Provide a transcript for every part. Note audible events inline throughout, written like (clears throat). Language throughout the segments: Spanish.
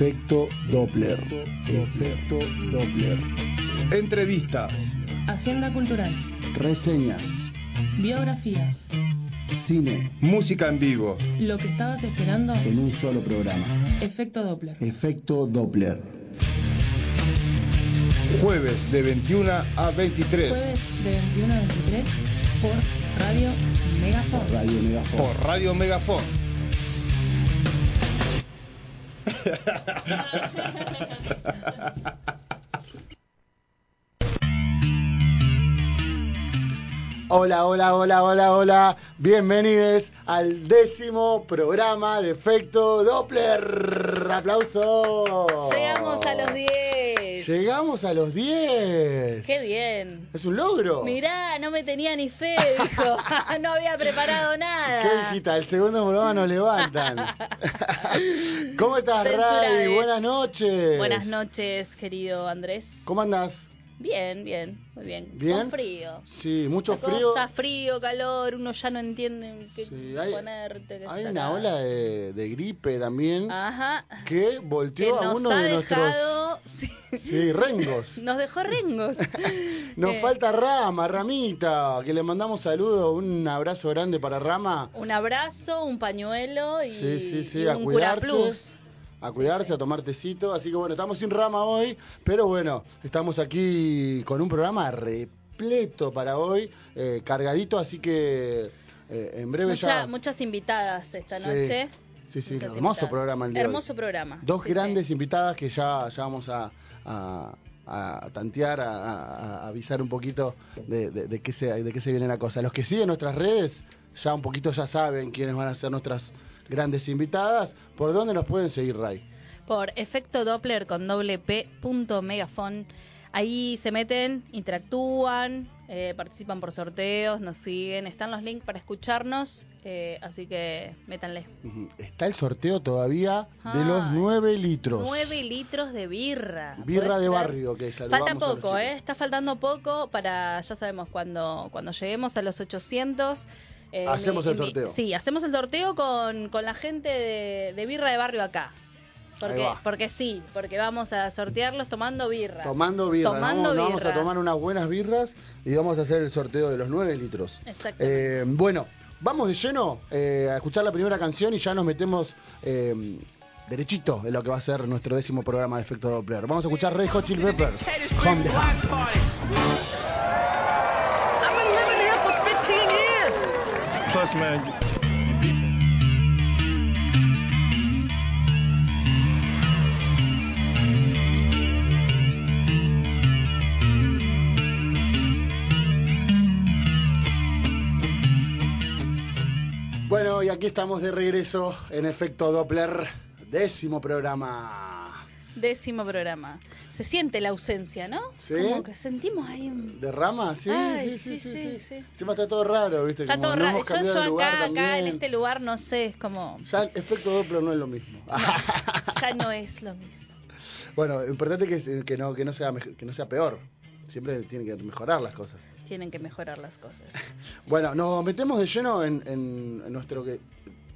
Efecto Doppler. Efecto Doppler. Entrevistas. Agenda cultural. Reseñas. Biografías. Cine. Música en vivo. Lo que estabas esperando. En un solo programa. Efecto Doppler. Efecto Doppler. Jueves de 21 a 23. Jueves de 21 a 23 por Radio Megafon. Radio Megafon. Por Radio Megafon. (laughs) Hola, hola, hola, hola, hola. Bienvenidos al décimo programa de Efecto Doppler. ¡Aplausos! Llegamos a los 10. Llegamos a los 10. Qué bien. ¿Es un logro? Mirá, no me tenía ni fe, dijo. (laughs) (laughs) no había preparado nada. ¿Qué hijita? El segundo programa nos levantan. (laughs) ¿Cómo estás, Ray? Buenas noches. Buenas noches, querido Andrés. ¿Cómo andás? Bien, bien, muy bien. ¿Bien? Con frío. Sí, mucho frío. cosa, frío, calor, uno ya no entiende qué Sí, hay, ponerte. qué hay una ola de, de gripe también Ajá. que Que volteó a uno de nuestros dejado. sí. sí, rengos. (laughs) Nos dejó rengos. (laughs) Nos Eh, falta Rama, Ramita, que le mandamos saludos, un abrazo grande para Rama. Un abrazo, un pañuelo y, Sí, sí, sí, y un curaplus. A cuidarse, a tomar tecito. Así que bueno, estamos sin Rama hoy, pero bueno, estamos aquí con un programa repleto para hoy, eh, cargadito, así que eh, en breve Mucha- ya. Muchas invitadas esta Sí. noche. Sí, sí, Muchas hermoso invitadas. programa el hoy. Hermoso programa. Dos sí, sí. grandes invitadas que ya, ya vamos a, a- a tantear, a avisar un poquito de, de- de qué se, de qué se viene la cosa. Los que siguen nuestras redes ya un poquito ya saben quiénes van a ser nuestras grandes invitadas. ¿Por dónde nos pueden seguir, Ray? Por efecto Doppler con doble P punto megafon. Ahí se meten, interactúan, eh, participan por sorteos, nos siguen. Están los links para escucharnos, eh, así que métanle. Está el sorteo todavía de los 9 litros. 9 litros de birra. Birra ¿Podés de barrio que saludamos Falta poco. ¿eh? Está faltando poco para, ya sabemos, cuando, cuando lleguemos a los 800. Eh, Hacemos el mi- sorteo. sí, hacemos el sorteo con, con la gente de, de Birra de Barrio acá. Porque, va. porque sí, porque vamos a sortearlos tomando birra. Tomando birra, Tomando nos vamos, a birra. tomar unas buenas birras y vamos a hacer el sorteo de los 9 litros. Exactamente. Eh, bueno, vamos de lleno eh, a escuchar la primera canción y ya nos metemos eh, derechito en lo que va a ser nuestro décimo programa de Efecto Doppler. Vamos a escuchar Red Hot Chili Peppers, Home the Plus, man. Bueno, y aquí estamos de regreso en Efecto Doppler, décimo programa. Décimo programa. Se siente la ausencia, ¿no? Sí. Como que sentimos ahí un... ¿De rama? Sí, Ay, sí, sí, sí, sí. Siempre está todo raro, ¿viste? Está Como todo raro. Yo, acá, acá, en este lugar, no sé, es como... Ya el Efecto Doppler no es lo mismo. Ya no es lo mismo. (laughs) Bueno, importante es que, que, no, que, no sea, que no sea peor. Siempre tienen que mejorar las cosas. Tienen que mejorar las cosas. (laughs) Bueno, nos metemos de lleno en, en- en nuestro que-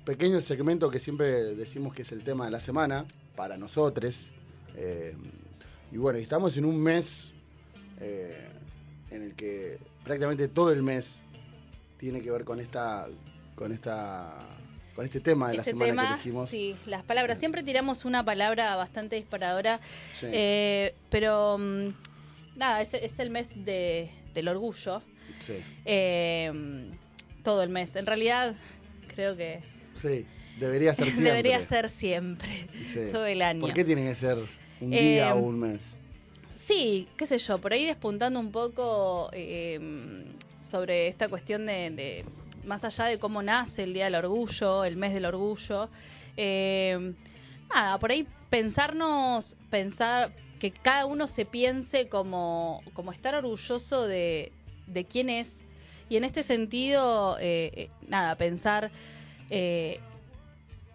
pequeño segmento que siempre decimos que es el tema de la semana para nosotros. Eh, y bueno, estamos en un mes eh, en el que prácticamente todo el mes tiene que ver con esta con esta con este tema de la Este semana tema, que elegimos. sí, las palabras. Siempre tiramos una palabra bastante disparadora, Sí. eh, pero mm, nada, es, es el mes de, del orgullo. Sí, eh, todo el mes. En realidad, creo que sí, debería ser (laughs) siempre. debería ser siempre, Sí. todo el año. ¿Por qué tiene que ser un Eh, día o un mes? Sí, qué sé yo, por ahí despuntando un poco eh, sobre esta cuestión de, de- más allá de cómo nace el Día del Orgullo, el mes del orgullo, eh, nada, por ahí pensarnos, pensar que cada uno se piense como, como estar orgulloso de, de quién es, y en este sentido, eh, eh, nada, pensar eh,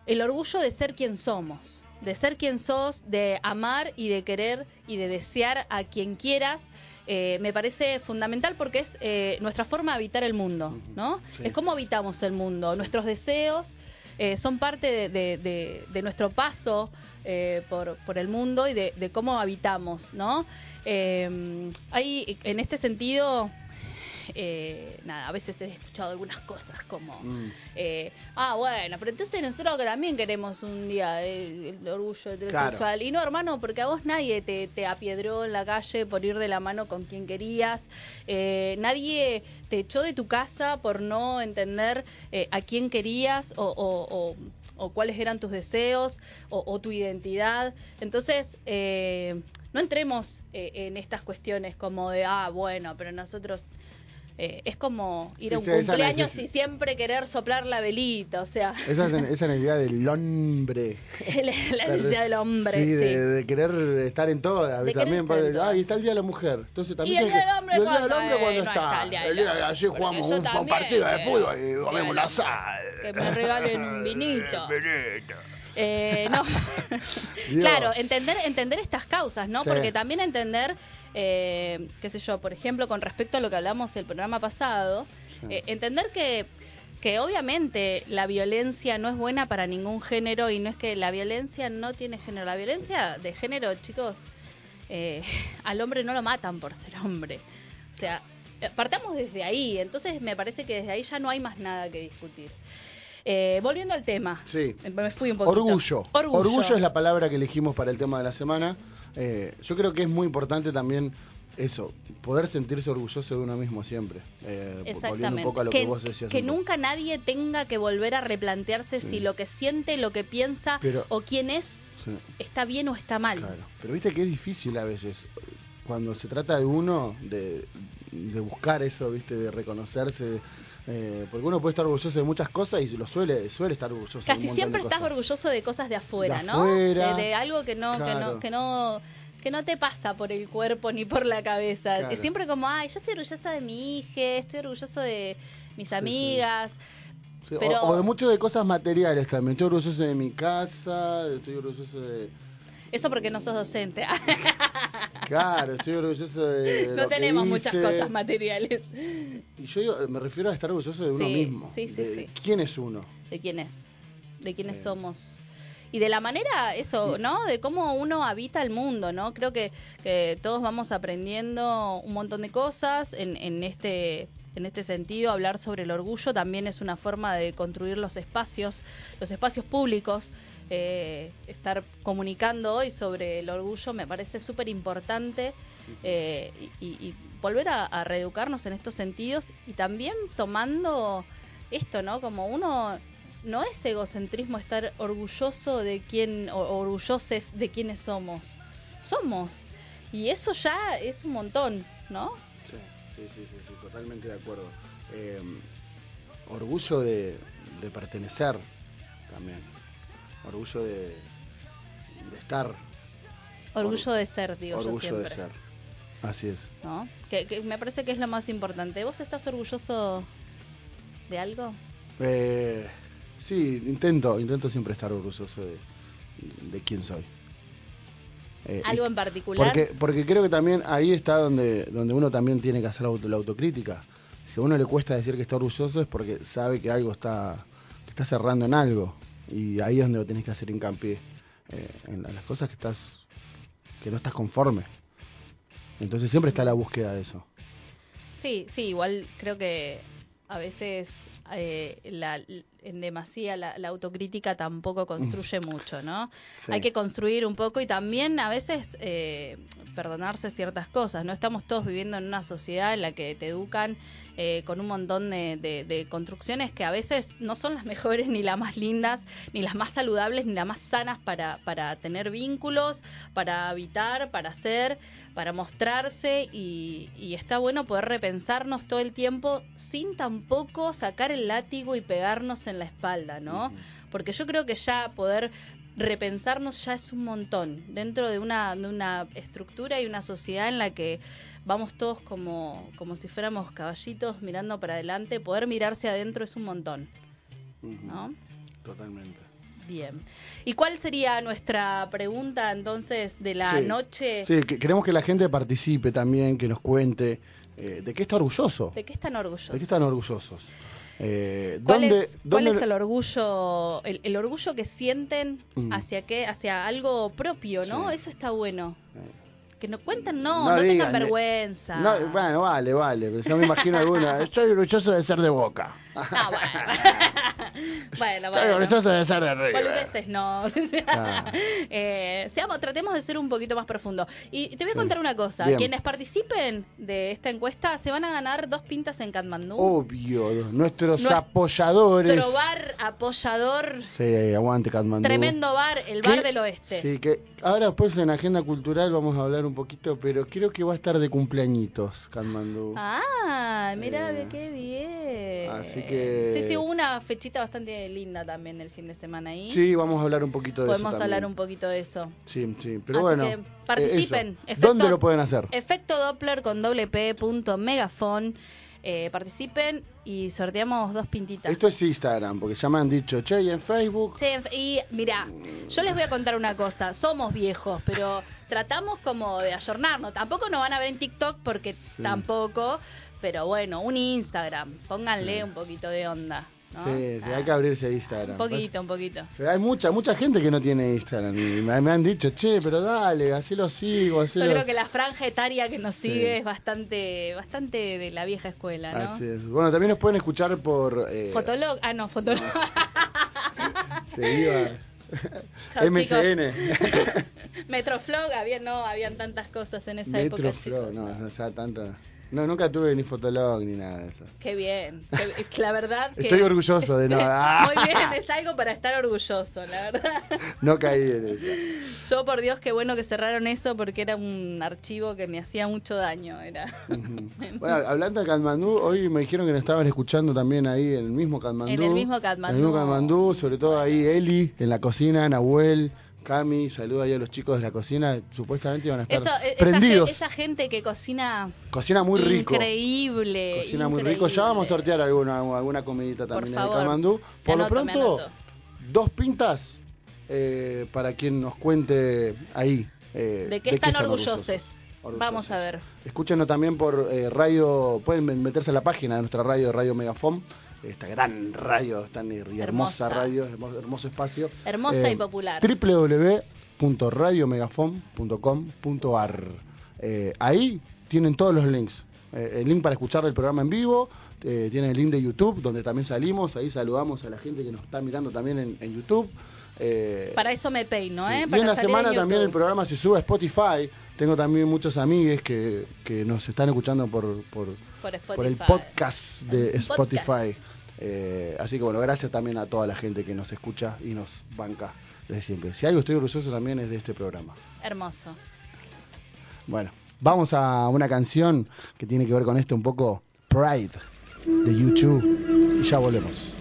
el orgullo de ser quien somos, de ser quien sos, de amar y de querer y de desear a quien quieras. eh, me parece fundamental porque es eh, nuestra forma de habitar el mundo, ¿no? sí. Es cómo habitamos el mundo, nuestros deseos, eh, son parte de, de- de- de nuestro paso eh, por, por el mundo y de, de cómo habitamos, ¿no? Eh, hay, en este sentido, eh, nada, a veces he escuchado algunas cosas como, Mm. eh, ah, bueno, pero entonces nosotros también queremos un día el, el orgullo heterosexual. Y no, hermano, porque a vos nadie te, te apiedró en la calle por ir de la mano con quien querías. Eh, nadie te echó de tu casa por no entender eh, a quién querías o, o- o- o cuáles eran tus deseos o, o tu identidad. Entonces, eh, no entremos eh, en estas cuestiones como de, ah, bueno, pero nosotros... eh, es como ir a un esa cumpleaños y siempre querer soplar la velita, o sea, Esa, es- esa necesidad del hombre. (laughs) la, la necesidad del hombre. Sí, sí. De, de querer estar en todas. De también, en ah, y está el Día de la Mujer. Entonces ¿Y también el tiene día del hombre y el Día del hombre Eh, cuando no está. el día del El hombre. ayer jugamos un, también, partido de eh, fútbol y comemos hombre. sal. Que me regalen un vinito. (laughs) Vinito. Eh, no. (laughs) Claro, entender, entender estas causas, ¿no? Sí. Porque también entender, eh, qué sé yo, por ejemplo, con respecto a lo que hablamos el programa pasado, Sí. eh, entender que, que obviamente la violencia no es buena para ningún género y no es que la violencia no tiene género. La violencia de género, chicos, eh, (laughs) al hombre no lo matan por ser hombre. O sea, eh, partamos desde ahí. Entonces me parece que desde ahí ya no hay más nada que discutir. Eh, volviendo al tema. Sí. Me fui un poquito. Orgullo. Orgullo. es la palabra que elegimos para el tema de la semana. Eh, yo creo que es muy importante también eso, poder sentirse orgulloso de uno mismo siempre. Eh, volviendo Exactamente. un poco a lo que, vos decías. que nunca nadie tenga que volver a replantearse Sí. si lo que siente, lo que piensa Pero- o quién es Sí, está bien o está mal. claro. Pero viste que es difícil a veces. Cuando se trata de uno, de, de buscar eso, viste, de reconocerse. Eh, porque uno puede estar orgulloso de muchas cosas y lo suele, suele estar orgulloso de un Casi siempre de estás cosas. orgulloso de cosas de afuera, De ¿no? afuera, de, de algo que no, que no, que no, que no te pasa por el cuerpo ni por la cabeza. Claro. Siempre como, ay, yo estoy orgullosa de mi hija, estoy orgulloso de mis sí. amigas. Sí, o- pero- o, de muchas de cosas materiales también. Estoy orgulloso de mi casa, estoy orgulloso de... Eso porque no sos docente. (laughs) Claro, estoy orgulloso de... no lo que tenemos muchas cosas materiales. Y yo digo, me refiero a estar orgulloso de uno Sí, mismo. sí, sí, de, quién es uno. de quién es, de quiénes Eh. somos. Y de la manera, eso, ¿no? De cómo uno habita el mundo, ¿no? Creo que, que todos vamos aprendiendo un montón de cosas en, en este en este sentido, hablar sobre el orgullo también es una forma de construir los espacios, los espacios públicos. Eh, estar comunicando hoy sobre el orgullo me parece súper importante eh, y, y- volver a, a reeducarnos en estos sentidos y también tomando esto, ¿no? Como uno no es egocentrismo estar orgulloso de quién o orgulloses de quiénes somos. Somos. Y eso ya es un montón, ¿no? Sí, sí, sí, sí, sí, totalmente de acuerdo. Eh, orgullo de, de pertenecer también. Orgullo de, de estar. Orgullo de ser, digo orgullo yo de ser. Así es. ¿no? Que, que me parece que es lo más importante. ¿Vos estás orgulloso de algo? Eh, sí, intento, intento siempre estar orgulloso de, de quién soy. Eh, ¿Algo en particular? Porque, porque creo que también ahí está donde, donde uno también tiene que hacer auto- la autocrítica. Si a uno le cuesta decir que está orgulloso es porque sabe que algo está, que está cerrando en algo. Y ahí es donde tenés que hacer hincapié eh, en la- las cosas que estás que no estás conforme. Entonces siempre está la búsqueda de eso. Sí, sí, igual creo que a veces eh, la, en demasía la, la autocrítica tampoco construye mucho, ¿no? Sí. Hay que construir un poco y también a veces eh, perdonarse ciertas cosas, ¿no? Estamos todos viviendo en una sociedad en la que te educan eh, con un montón de, de- de construcciones que a veces no son las (laughs) mejores, ni las más lindas, ni las más saludables, ni las más sanas para, para tener vínculos, para habitar, para ser, para mostrarse. Y, y está bueno poder repensarnos todo el tiempo sin tampoco sacar el látigo y pegarnos en la espalda, ¿no? Porque yo creo que ya poder repensarnos ya es un montón. Dentro de una, de una estructura y una sociedad en la que vamos todos como, como si fuéramos caballitos mirando para adelante, poder mirarse adentro es un montón. ¿no? Totalmente. Bien. ¿Y cuál sería nuestra pregunta entonces de la Sí. noche? Sí, que queremos que la gente participe también, que nos cuente eh, de qué está orgulloso. ¿De qué están orgullosos? ¿De qué están orgullosos? Eh, ¿Cuál, ¿dónde, es, cuál dónde- es el orgullo, el, el orgullo que sienten Mm. hacia qué, hacia algo propio, ¿no? Sí. Eso está bueno. Eh. Que no cuentan, no, No no, digan, tengan eh, vergüenza. No, bueno, vale, vale. Yo me imagino alguna. (laughs) Estoy orgulloso de ser de boca. No, bueno. (laughs) bueno, Estoy bueno. orgulloso de ser de River. No. (laughs) O sea, Ah. eh, seamos, tratemos de ser un poquito más profundo. Y te voy a Sí. contar una cosa. Bien. Quienes participen de esta encuesta se van a ganar dos pintas en Katmandú. Obvio, nuestros Nuestro apoyadores. bar apoyador. Sí, aguante Katmandú. Tremendo bar, el ¿Qué? bar del oeste. Sí, que ahora después en Agenda Cultural vamos a hablar un poquito, pero creo que va a estar de cumpleañitos Katmandú. Ah, mira, Eh, qué bien. así que- Sí, sí, hubo una fechita bastante linda también el fin de semana ahí. Sí, vamos a hablar un poquito de Podemos eso. hablar también. un poquito de eso. Sí, sí, pero Así bueno. que eh, participen. Efecto- ¿Dónde lo pueden hacer? Efecto Doppler con doble P punto megafon. Eh, participen y sorteamos dos pintitas. Esto es Instagram, porque ya me han dicho, che, y en Facebook. En- y mira, yo les voy a contar una cosa. Somos viejos, pero tratamos como de ayornarnos. Tampoco nos van a ver en TikTok porque tampoco. Pero bueno, un Instagram. Pónganle un poquito de onda. ¿no? Sí, sí, Ah, hay que abrirse Instagram. Un poquito, un poquito. Hay mucha mucha gente que no tiene Instagram y me, me han dicho, che, pero dale, así lo sigo, así Yo lo... creo que la franja etaria que nos Sí. sigue es bastante bastante de la vieja escuela, ¿no? Así es. Bueno, también nos pueden escuchar por... Eh, Fotolog, ah no, Fotolog. (laughs) se iba... (laughs) Chao, MCN. (laughs) Metroflog, había no, habían tantas cosas en esa época, Metroflow, chicos. no, no, ya tanta... No, nunca tuve ni Fotolog ni nada de eso. Qué bien. (laughs) la verdad que Estoy orgulloso de (laughs) no... Muy bien, es algo para estar orgulloso, la verdad. (laughs) No caí en eso. Yo por Dios qué bueno que cerraron eso porque era un archivo que me hacía mucho daño, era. Bueno, hablando de Katmandú, hoy me dijeron que nos estaban escuchando también ahí en el mismo Katmandú. En el mismo Katmandú. En el mismo Katmandú, sobre todo ahí Eli en la cocina, Nahuel, Cami, saluda ahí a los chicos de la cocina, supuestamente iban a estar Eso, e- esa, prendidos. esa gente que cocina Cocina muy rico. increíble. Cocina muy rico. Ya vamos a sortear alguna, alguna comidita Por también en favor. Me Por lo anoto, pronto, dos pintas eh, para quien nos cuente ahí. eh, ¿De qué están orgullosos? Vamos a ver. Escúchenos también por eh, radio, pueden meterse a la página de nuestra radio, Radio Megafon, esta gran radio, tan hermosa, Hermosa. radio, hermoso, hermoso espacio. Eh, Hermosa y popular. www.radiomegafon.com.ar eh, Ahí tienen todos los links. Eh, el link para escuchar el programa en vivo, eh, tienen el link de YouTube, donde también salimos, ahí saludamos a la gente que nos está mirando también en, en YouTube. Eh, Para eso me peino, Sí. ¿eh? Y Para en la semana también el programa se sube a Spotify. Tengo también muchos amigues que, que nos están escuchando por, por, Por el podcast de Spotify. podcast. Eh, así que bueno, gracias también a toda la gente que nos escucha y nos banca desde siempre. Si algo estoy orgulloso también es de este programa. Hermoso. Bueno, vamos a una canción que tiene que ver con esto un poco, Pride, de YouTube. Y ya volvemos.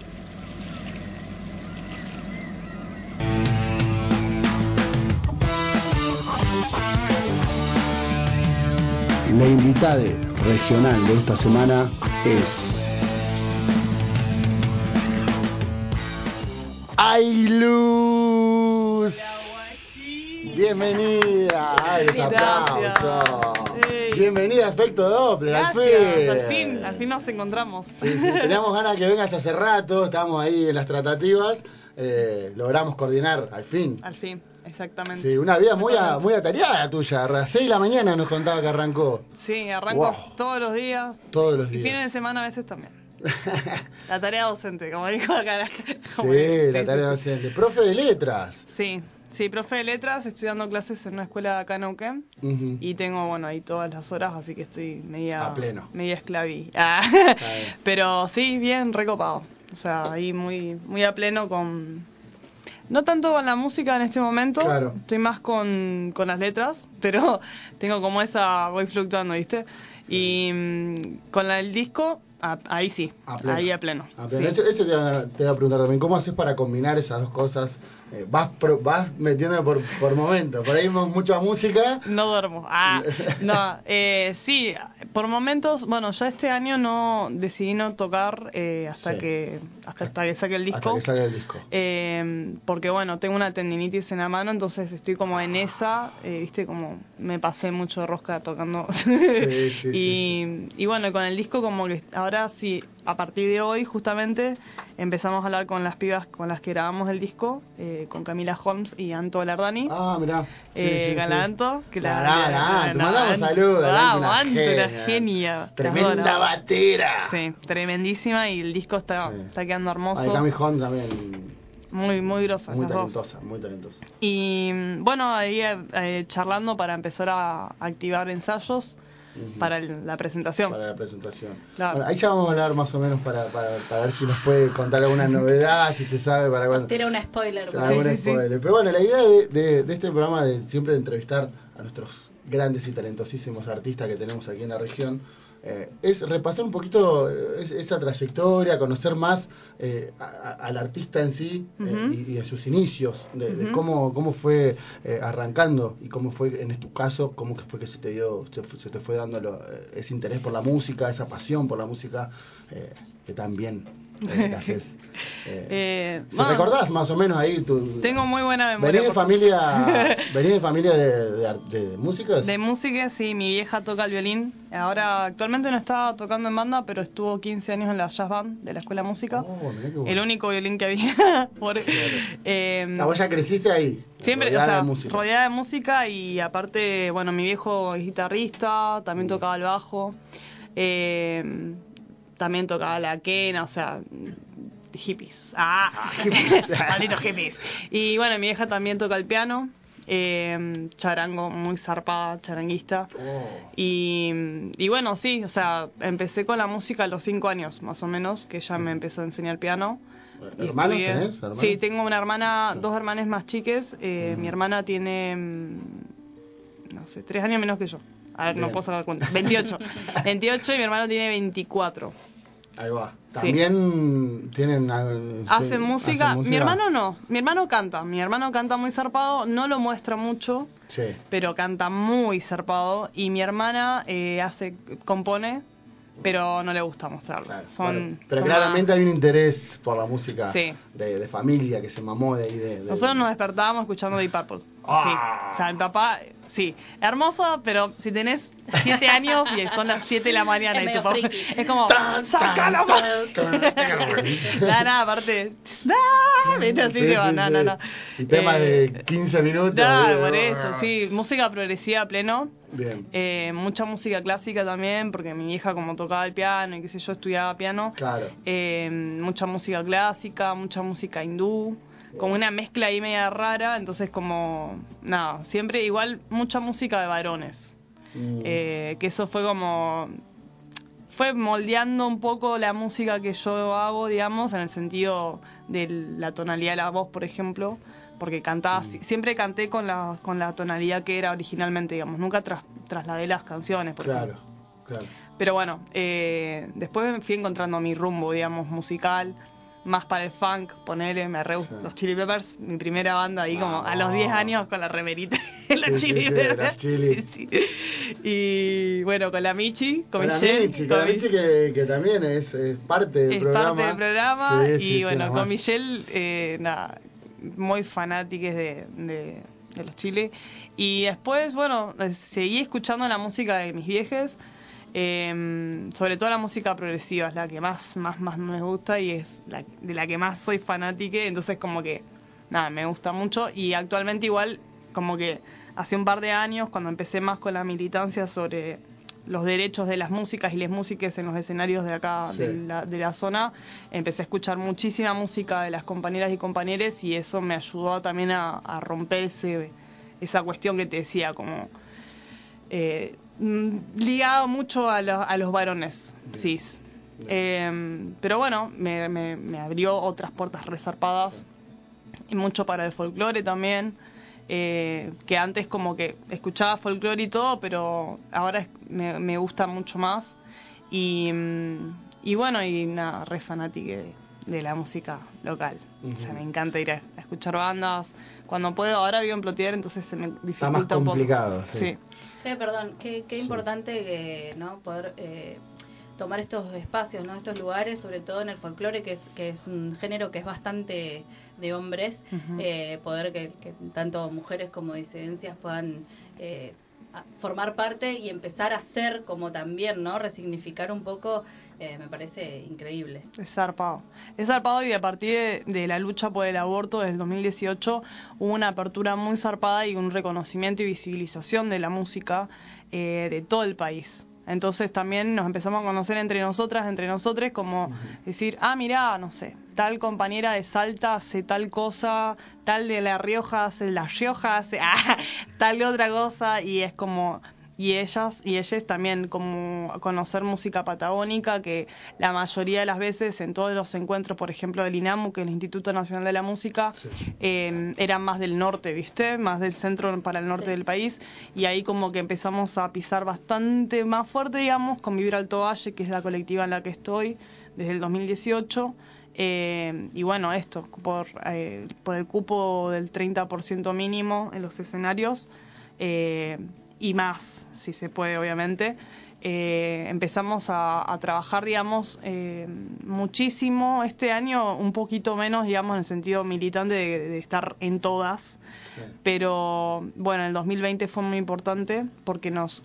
La invitada regional de esta semana es Ailuz. Bienvenida. Ay, los aplausos. Bienvenida a Efecto Doppler, al fin. Al fin, al fin nos encontramos. Sí, sí, teníamos ganas que vengas hace rato, estábamos ahí en las tratativas, eh, logramos coordinar al fin. Al fin, exactamente. Sí, una vida muy, a- muy atareada tuya, a las 6 de la mañana nos contaba que arrancó, Sí, arranco Wow. todos los días. todos los Y días. fines de semana a veces también. (laughs) La tarea docente, como dijo acá. la- como Sí, la tarea docente. Profe de letras. Sí, sí, profe de letras, estoy dando clases en una escuela acá en Neuquén. Y tengo, bueno, ahí todas las horas, así que estoy media... A pleno. Media esclaví. Ah. (laughs) Pero sí, bien recopado. O sea, ahí muy, muy a pleno con... No tanto con la música en este momento, Claro. estoy más con, con las letras, (laughs) pero tengo como esa, voy fluctuando, ¿viste? Y mm, con la, el disco, a- ahí sí, A ahí a pleno. A pleno. sí. Eso, eso te, iba a, te iba a preguntar también, ¿cómo haces para combinar esas dos cosas? Eh, vas, pro- vas metiendo por, por momentos, por ahí mucha música. No duermo. Ah, (laughs) no, eh, sí, por momentos, bueno, ya este año no decidí no tocar eh, hasta Sí. que hasta, hasta que saque el disco. Hasta que salga el disco. Eh, porque bueno, tengo una tendinitis en la mano, entonces estoy como en esa, eh, viste, como me pasé mucho de rosca tocando. (laughs) sí, sí, y, y bueno, con el disco como que ahora ahora sí, a partir de hoy justamente empezamos a hablar con las pibas con las que grabamos el disco, eh, con Camila Holmes y Anto Lardani. Ah, mirá. Sí, eh, sí, sí. Galanto, que La, la, la, mandamos saludos. Galanto, Anto, una genia. Tremenda batera. Sí, tremendísima y el disco está, está quedando Ay, hermoso. Cami Hunt también. Muy, muy grosas Muy dos. talentosa, muy talentosa. Y mm, bueno, ahí eh, charlando para empezar a activar ensayos Para el- la presentación. Para la presentación. Claro. Bueno, ahí ya vamos a hablar más o menos para, para, para ver si nos puede contar alguna novedad, si se sabe para cuándo. Tira una spoiler. O por sea, ahí. algún sí, sí. spoiler. Pero bueno, la idea de, de- de este programa de siempre entrevistar a nuestros grandes y talentosísimos artistas que tenemos aquí en la región eh, es repasar un poquito eh, es- esa trayectoria, conocer más eh, a- a- al artista en sí eh, y, y en sus inicios, de, cómo, cómo fue eh, arrancando y cómo fue en tu caso, cómo que fue que se te dio, se, te fue dando lo- ese interés por la música, esa pasión por la música eh, que también eh, (laughs) haces. Eh, Eh, bueno, recordás más o menos ahí tu... Tengo muy buena memoria. ¿Venís de familia, (laughs) venís de familia de, de, de músicos? De música, sí, mi vieja toca el violín. Ahora, actualmente no está tocando en banda, pero estuvo 15 años en la jazz band de la escuela de música. Oh, bueno. El único violín que había. (laughs) Por- eh, O sea, vos ya creciste ahí. Siempre, rodeada o sea, de música. rodeada de música y aparte, bueno, mi viejo es guitarrista, también Mm. tocaba el bajo, eh, también tocaba la quena, o sea, hippies. Ah, hippies. (laughs) malditos hippies. Y bueno, mi vieja también toca el piano, eh, charango, muy zarpada, charanguista. Oh, Y, y bueno, sí, o sea, empecé con la música a los cinco años, más o menos, que ella me empezó a enseñar piano. ¿Hermanos tenés? ¿Hermanos? Sí, tengo una hermana, dos hermanas más chiques. eh. Mi hermana tiene, mm, no sé, tres años menos que yo. A ver, no puedo sacar cuenta. 28. 28 (laughs) y mi hermano tiene 24. Ahí va. Sí. También tienen... sí, Hacen música. Mi hermano no. Mi hermano canta. Mi hermano canta muy zarpado. No lo muestra mucho, Sí. pero canta muy zarpado. Y mi hermana eh, hace, compone, pero no le gusta mostrarlo. Claro, Son, bueno, pero son claramente hay un interés por la música Sí. de, de familia que se mamó de ahí. De, de- Nosotros nos despertábamos escuchando Deep Purple. Ah. Sí. O sea, mi papá, sí, hermoso, pero si tenés siete años y son las 7 de la mañana Es y tu papá es como, tan, tan. Nada, nada, aparte. ¿viste? así Sí, va, sí, no, no, no. Y temas Eh, de 15 minutos. De- por eso, sí, música progresiva pleno. Bien. Eh, mucha música clásica también, porque mi vieja como tocaba el piano y qué sé yo, estudiaba piano. Claro. Eh, mucha música clásica, mucha música hindú, como una mezcla ahí media rara, entonces como, nada, siempre igual mucha música de varones, Mm. Eh, que eso fue como, fue moldeando un poco la música que yo hago, digamos, en el sentido de la tonalidad de la voz, por ejemplo, porque cantaba, si- siempre canté con la, con la tonalidad que era originalmente, digamos, nunca tras- trasladé las canciones, por claro, ejemplo. claro. Pero bueno, eh, después me fui encontrando mi rumbo, digamos, musical, más para el funk, ponele, me re Sí. los Chili Peppers, mi primera banda ahí como a los Vamos. 10 años con la remerita de la Sí, Chili sí, Peppers. Chili. (laughs) Y bueno, con la Michi, con, Con la Michelle, Michi, con la Michi que, que también es, es parte del es programa. parte del programa y bueno, con. Michelle, eh, nada, muy fanáticas de, de, de los Chile. Y después, bueno, eh, seguí escuchando la música de mis viejes, eh, sobre todo la música progresiva, es la que más, más, más me gusta y es la, de la que más soy fanática, entonces como que, nada, me gusta mucho y actualmente igual, como que hace un par de años, cuando empecé más con la militancia sobre los derechos de las músicas y las músicas en los escenarios de acá, Sí. de, la, de la zona, empecé a escuchar muchísima música de las compañeras y compañeros y eso me ayudó también a, a romper ese, esa cuestión que te decía, como eh, ligado mucho a, lo- a los varones cis. Eh, pero bueno, me, me- me abrió otras puertas resarpadas y mucho para el folclore también. eh, que antes como que escuchaba folclore y todo, pero ahora es- me, me gusta mucho más. Y, mm, y bueno, y nada, re fanática de, de la música local. O sea, me encanta ir a, a escuchar bandas. Cuando puedo, ahora vivo en Plotier, entonces se me dificulta Está más un poco. complicado, sí. sí. Eh, perdón, qué, qué Sí. importante que, ¿no? poder eh, tomar estos espacios, ¿no? estos lugares, sobre todo en el folclore, que es, que es un género que es bastante de hombres, eh, poder que, que tanto mujeres como disidencias puedan eh, formar parte y empezar a ser como también, ¿no? Resignificar un poco, eh, me parece increíble. Es zarpado. Es zarpado y a partir de, de la lucha por el aborto desde el 2018 hubo una apertura muy zarpada y un reconocimiento y visibilización de la música eh, de todo el país. Entonces también nos empezamos a conocer entre nosotras, entre nosotros, como decir, ah, mirá, no sé, tal compañera de Salta hace tal cosa, tal de La Rioja hace La Rioja, hace (laughs) ah, tal de otra cosa, y es como, y ellas, y ellas también como conocer música patagónica, que la mayoría de las veces en todos los encuentros, por ejemplo, del INAMU, que es el Instituto Nacional de la Música, eh, eran más del norte, ¿viste? Más del centro para el norte Sí. del país, y ahí como que empezamos a pisar bastante más fuerte, digamos, con Vivir Alto Valle, que es la colectiva en la que estoy desde el 2018. Eh, y bueno, esto, por, eh, por el cupo del 30% mínimo en los escenarios eh, y más, si se puede, obviamente. Eh, empezamos a, a trabajar, digamos, eh, muchísimo. Este año un poquito menos, digamos, en el sentido militante de, de estar en todas. Pero bueno, el 2020 fue muy importante porque nos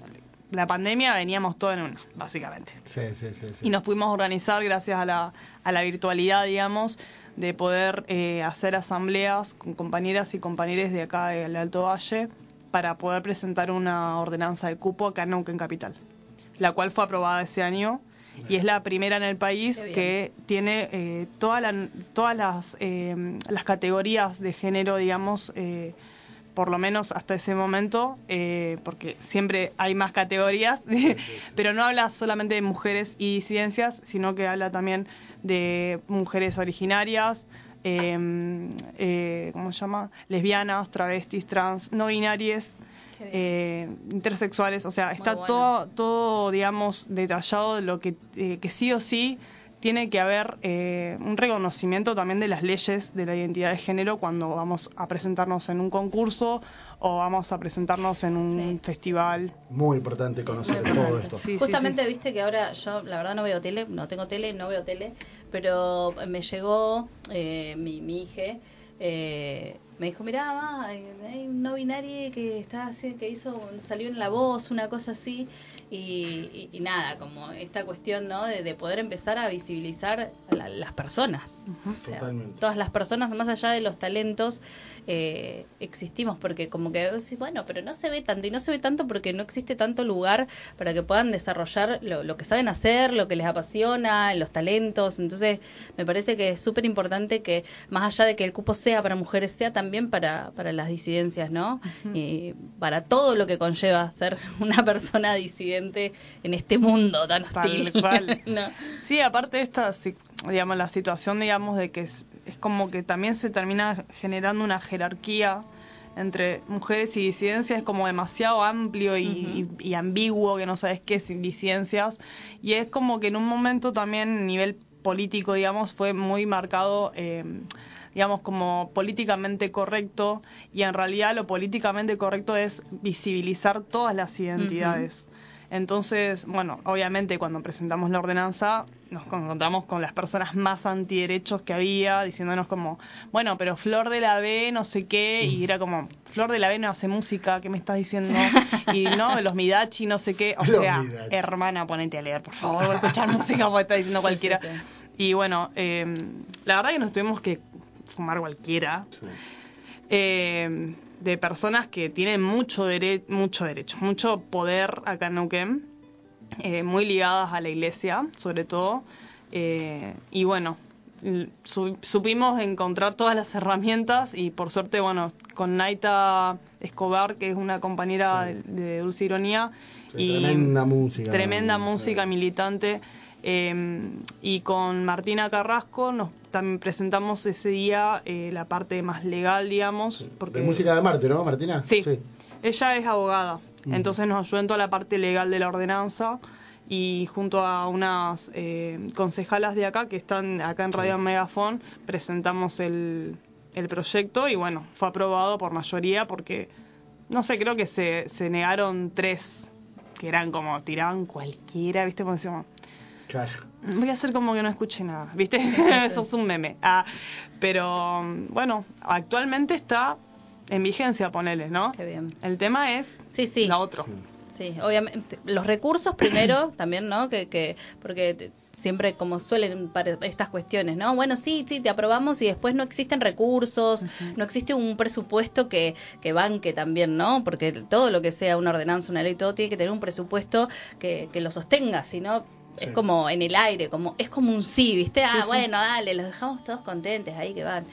la pandemia veníamos todos en una, básicamente. Sí, sí, sí. sí. Y nos pudimos organizar gracias a la, a la virtualidad, digamos, de poder eh, hacer asambleas con compañeras y compañeros de acá del Alto Valle para poder presentar una ordenanza de cupo acá en Neuquén Capital, la cual fue aprobada ese año y es la primera en el país que tiene eh, toda la- todas las, eh, las categorías de género, digamos, eh, por lo menos hasta ese momento, eh, porque siempre hay más categorías, (laughs) pero no habla solamente de mujeres y disidencias, sino que habla también de mujeres originarias, eh, eh, ¿cómo se llama? Lesbianas, travestis, trans, no binarias, eh, intersexuales, o sea, Muy está bueno. todo, todo, digamos, detallado de lo que, eh, que sí o sí tiene que haber eh, un reconocimiento también de las leyes de la identidad de género cuando vamos a presentarnos en un concurso o vamos a presentarnos en un Sí. festival. Muy importante conocer Muy todo importante. esto. Sí, Justamente sí. viste que ahora yo la verdad no veo tele, no tengo tele, no veo tele, pero me llegó eh, mi, mi hija, eh, me dijo, mirá, mamá, hay hay un no binario que está así, que hizo, salió en la voz, una cosa así, y, y- y nada, como esta cuestión, ¿no? De, de poder empezar a visibilizar a la- las personas. O sea, Totalmente. todas las personas, más allá de los talentos, eh, existimos porque como que decís, bueno, pero no se ve tanto y no se ve tanto porque no existe tanto lugar para que puedan desarrollar lo, lo que saben hacer, lo que les apasiona, los talentos. Entonces, me parece que es súper importante que más allá de que el cupo sea para mujeres, sea también para, para las disidencias, ¿no? Y para todo lo que conlleva ser (laughs) una persona disidente en este mundo tan Tal hostil. cual. (laughs) ¿no? Sí, aparte de esta, digamos, la situación, digamos, de que es, es como que también se termina generando una jerarquía entre mujeres y disidencias, es como demasiado amplio y, y- y ambiguo, que no sabes qué es disidencias, y es como que en un momento también a nivel político, digamos, fue muy marcado, eh, digamos, como políticamente correcto, y en realidad lo políticamente correcto es visibilizar todas las identidades. Entonces, bueno, obviamente cuando presentamos la ordenanza nos encontramos con las personas más antiderechos que había, diciéndonos como, bueno, pero Flor de la B no sé qué, y era como, Flor de la B no hace música, ¿qué me estás diciendo? Y (laughs) no, los Midachi no sé qué, o Los sea, Midachi. hermana, ponete a leer, por favor, voy a escuchar música porque está diciendo cualquiera. sí, Y bueno, eh, la verdad que nos tuvimos que fumar cualquiera, Sí. eh, de personas que tienen mucho, dere mucho derecho, mucho poder acá en Neuquén, eh, muy ligadas a la iglesia, sobre todo. eh, y bueno, su- supimos encontrar todas las herramientas y por suerte, bueno, con Naita Escobar, que es una compañera Sí. de, de Dulce Ironía. Sí, tremenda música. Tremenda música militante. Eh, y con Martina Carrasco nos también presentamos ese día eh, la parte más legal, digamos. Porque De música de Marte, ¿no, Martina? Sí. Ella es abogada, Mm. entonces nos ayudó en toda la parte legal de la ordenanza y junto a unas eh, concejalas de acá que están acá en Radio Megafon presentamos el, el proyecto y bueno, fue aprobado por mayoría porque, no sé, creo que se, se negaron tres que eran como, tiraban cualquiera, ¿viste? Como decíamos, Claro. Voy a hacer como que no escuché nada, ¿viste? (laughs) (laughs) Eso es un meme. Ah, pero bueno, actualmente está en vigencia, ponele, ¿no? Qué bien. El tema es Sí, sí. la otro. Sí, obviamente. Los recursos primero (clears throat) también, ¿no? Que, que porque te- siempre como suelen para estas cuestiones, ¿no? Bueno, sí, sí, te aprobamos y después no existen recursos, no existe un presupuesto que, que banque también, ¿no? Porque todo lo que sea una ordenanza, una ley, todo tiene que tener un presupuesto que, que lo sostenga, si no es como en el aire, como es como un sí, ¿viste? ah, sí. bueno, dale, los dejamos todos contentes ahí que van.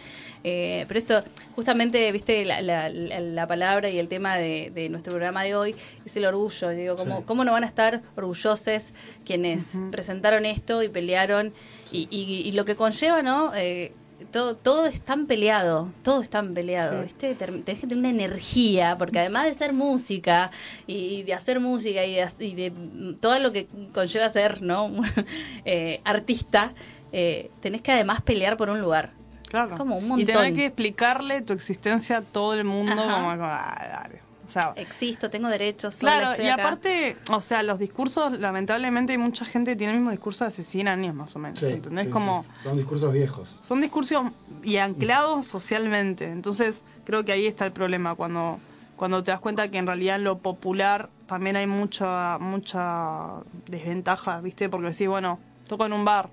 Eh, pero esto, justamente, viste, la, la- la- la palabra y el tema de, de nuestro programa de hoy es el orgullo. Digo, ¿cómo, Sí. ¿cómo no van a estar orgullosos quienes presentaron esto y pelearon? Y, y- y lo que conlleva, ¿no? Eh, todo, todo es tan peleado, todo es tan peleado, Sí. ¿viste? Tenés que tener una energía, porque además de ser música y de hacer música y de, y de, mm, todo lo que conlleva ser, ¿no? (laughs) Eh, artista, eh, tenés que además pelear por un lugar. Claro. Es como un Y tener que explicarle tu existencia a todo el mundo Ajá. como, como, ah, dale. O sea, Existo, tengo derechos, sola, claro, estoy y acá. aparte, o sea, los discursos, lamentablemente hay mucha gente que tiene el mismo discurso de hace 100 años más o menos. Sí, ¿Entendés? sí, como... sí, Son discursos viejos. son discursos y anclados socialmente. Entonces, creo que ahí está el problema cuando cuando te das cuenta que en realidad en lo popular también hay mucha mucha desventaja, ¿viste? Porque decís, bueno, toco en un bar.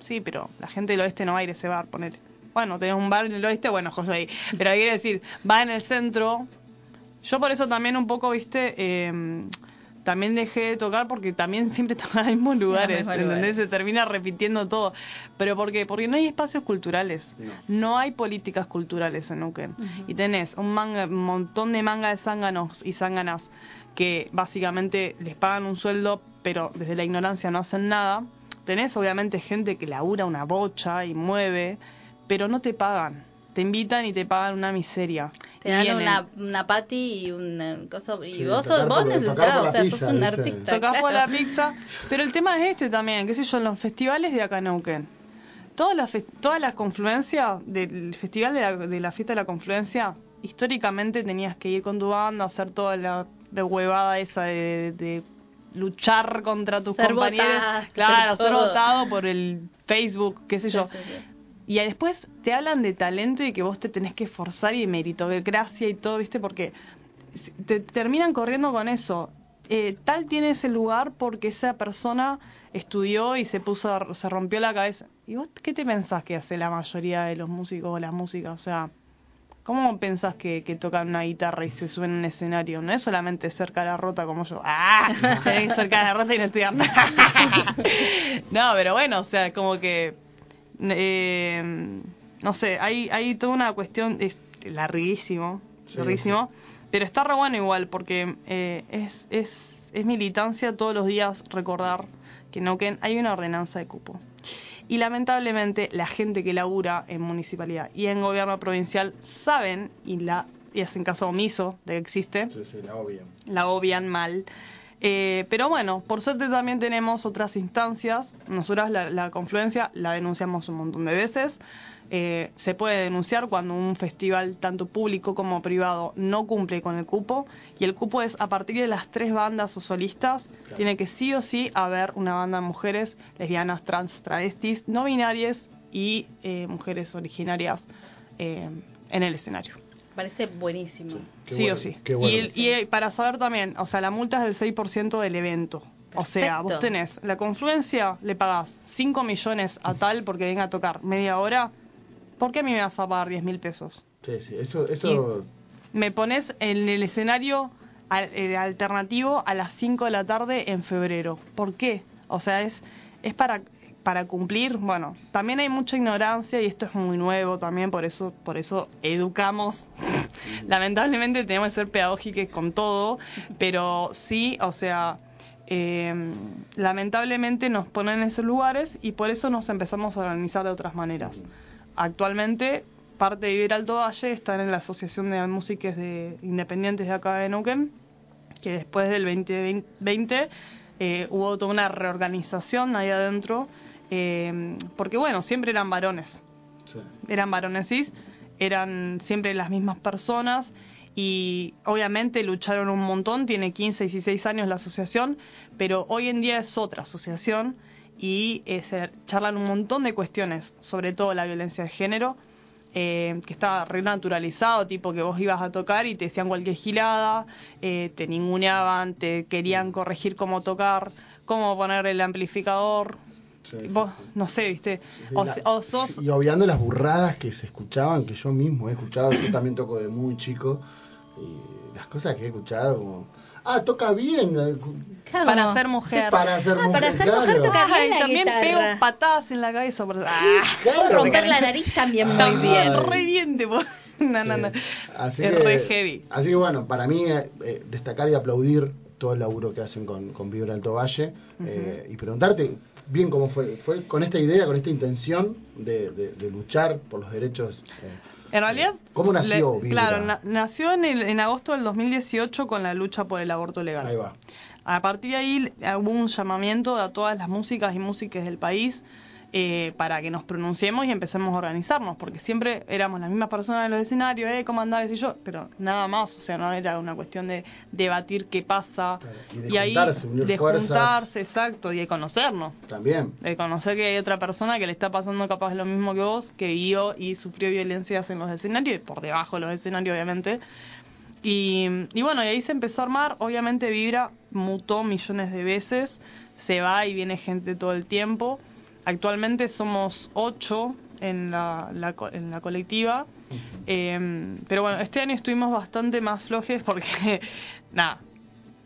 Sí, pero la gente del oeste no va a ir a ese bar, ponele. Bueno, tenés un bar en el oeste, bueno, (laughs) José ahí. Pero quiere decir, va en el centro. Yo por eso también un poco, ¿viste? Eh, también dejé de tocar porque también (laughs) siempre tocan en los mismos lugares, mismos ¿entendés? lugares. Se termina repitiendo todo. ¿Pero por qué? Porque no hay espacios culturales. No. No hay políticas culturales en Neuquén. Y tenés un, manga- un montón de manga de zánganos y zánganas que básicamente les pagan un sueldo, pero desde la ignorancia no hacen nada. Tenés obviamente gente que labura una bocha y mueve, pero no te pagan. Te invitan y te pagan una miseria. Te Y dan una, una patty y un coso. Y Sí, vos, sos, vos necesitas, o sea, pizza, sos un ¿viste? artista. Tocás por la claro. pizza. Pero el tema es este también, qué sé yo, en los festivales de acá en Neuquén. Toda la, fe- toda la confluencia del festival de la, de la fiesta de la confluencia, históricamente tenías que ir con tu banda, hacer toda la, la huevada esa de, de luchar contra tus Ser compañeros. claro, ser votado por el Facebook, qué sé Sí, yo. sí, sí. Y después te hablan de talento y que vos te tenés que esforzar y de meritocracia y todo, ¿viste? Porque te terminan corriendo con eso. Eh, tal tiene ese lugar porque esa persona estudió y se puso, se rompió la cabeza. ¿Y vos qué te pensás que hace la mayoría de los músicos o las músicas? O sea, ¿cómo pensás que, que tocan una guitarra y se suben a un escenario? No es solamente ser cara rota como yo. ¡Ah! (laughs) Tenés que ser cara rota y no estudiar nada. (laughs) no, pero bueno, o sea, como que eh, no sé, hay, hay toda una cuestión, es larguísimo, Sí, larguísimo, pero está re bueno igual, porque eh, es, es, es militancia todos los días recordar que no que hay una ordenanza de cupo. Y lamentablemente la gente que labura en municipalidad y en gobierno provincial saben y la y hacen caso omiso de que existe Sí, sí, la obvia. la obvian mal. Eh, pero bueno, por suerte también tenemos otras instancias. Nosotras la, la confluencia la denunciamos un montón de veces. Eh, se puede denunciar cuando un festival, tanto público como privado, no cumple con el cupo. Y el cupo es a partir de las tres bandas o solistas, Claro. tiene que sí o sí haber una banda de mujeres, lesbianas, trans, travestis, no binarias y eh, mujeres originarias eh, en el escenario. Parece buenísimo. Sí bueno, o sí. qué bueno y, y, eh, para saber también, o sea, la multa es del 6% del evento. O sea, vos tenés la confluencia, le pagás 5 millones a tal porque venga a tocar media hora. ¿Por qué a mí me vas a pagar 10 mil pesos? Sí, sí, eso, eso Me pones en el escenario al- el alternativo a las 5 de la tarde en febrero. ¿Por qué? O sea, es, es para, para cumplir. Bueno, también hay mucha ignorancia y esto es muy nuevo también, por eso, por eso educamos. (laughs) Lamentablemente tenemos que ser pedagógicos con todo, pero sí, o sea, eh, lamentablemente nos ponen en esos lugares y por eso nos empezamos a organizar de otras maneras. Actualmente, parte de Vivir Alto Valle está en la Asociación de Músicos de Independientes de acá de Neuquén, que después del 2020 eh, hubo toda una reorganización ahí adentro, eh, porque bueno, siempre eran varones, sí. eran varones cis, eran siempre las mismas personas y obviamente lucharon un montón, tiene 15, 16 años la asociación, pero hoy en día es otra asociación y eh, se charlan un montón de cuestiones, sobre todo la violencia de género eh, que estaba re naturalizado, tipo que vos ibas a tocar y te decían cualquier gilada, eh, te ninguneaban, te querían corregir cómo tocar, cómo poner el amplificador. Sí, vos, sí. no sé, viste, Sí, o, la- se- o sos... Y obviando las burradas que se escuchaban, que yo mismo he escuchado, yo también toco de muy chico, y las cosas que he escuchado como, ah, toca bien, eh, Claro, Para ser mujer. para ser Ah, mujer, para ser claro. mujer toca bien la también guitarra. pego patadas en la cabeza. por- ¡Ah! Claro. Romper la nariz también muy bien. Re bien te puedo- (laughs) No, no, no. Sí. Así es que, re heavy. Así que bueno, para mí eh, eh, destacar y aplaudir todo el laburo que hacen con, con Vibra Alto Valle eh, y preguntarte bien cómo fue. ¿Fue con esta idea, con esta intención de, de- de luchar por los derechos? eh, En realidad, ¿Cómo nació le-? Claro, na- nació en, el- en agosto del 2018 con la lucha por el aborto legal. ahí va. A partir de ahí eh, hubo un llamamiento a todas las músicas y músicas del país eh, para que nos pronunciemos y empecemos a organizarnos, porque siempre éramos las mismas personas en los escenarios, eh, cómo andabas y yo, pero nada más, o sea, no era una cuestión de debatir qué pasa Claro, y de juntarse, unir de fuerzas. juntarse, exacto, y de conocernos. También. De conocer que hay otra persona que le está pasando capaz lo mismo que vos, que vio y sufrió violencias en los escenarios, por debajo de los escenarios obviamente. Y, y bueno, y ahí se empezó a armar, obviamente Vibra mutó millones de veces, se va y viene gente todo el tiempo. Actualmente somos ocho en la, la co- en la colectiva, Eh, pero bueno, este año estuvimos bastante más flojes porque, (laughs) nada,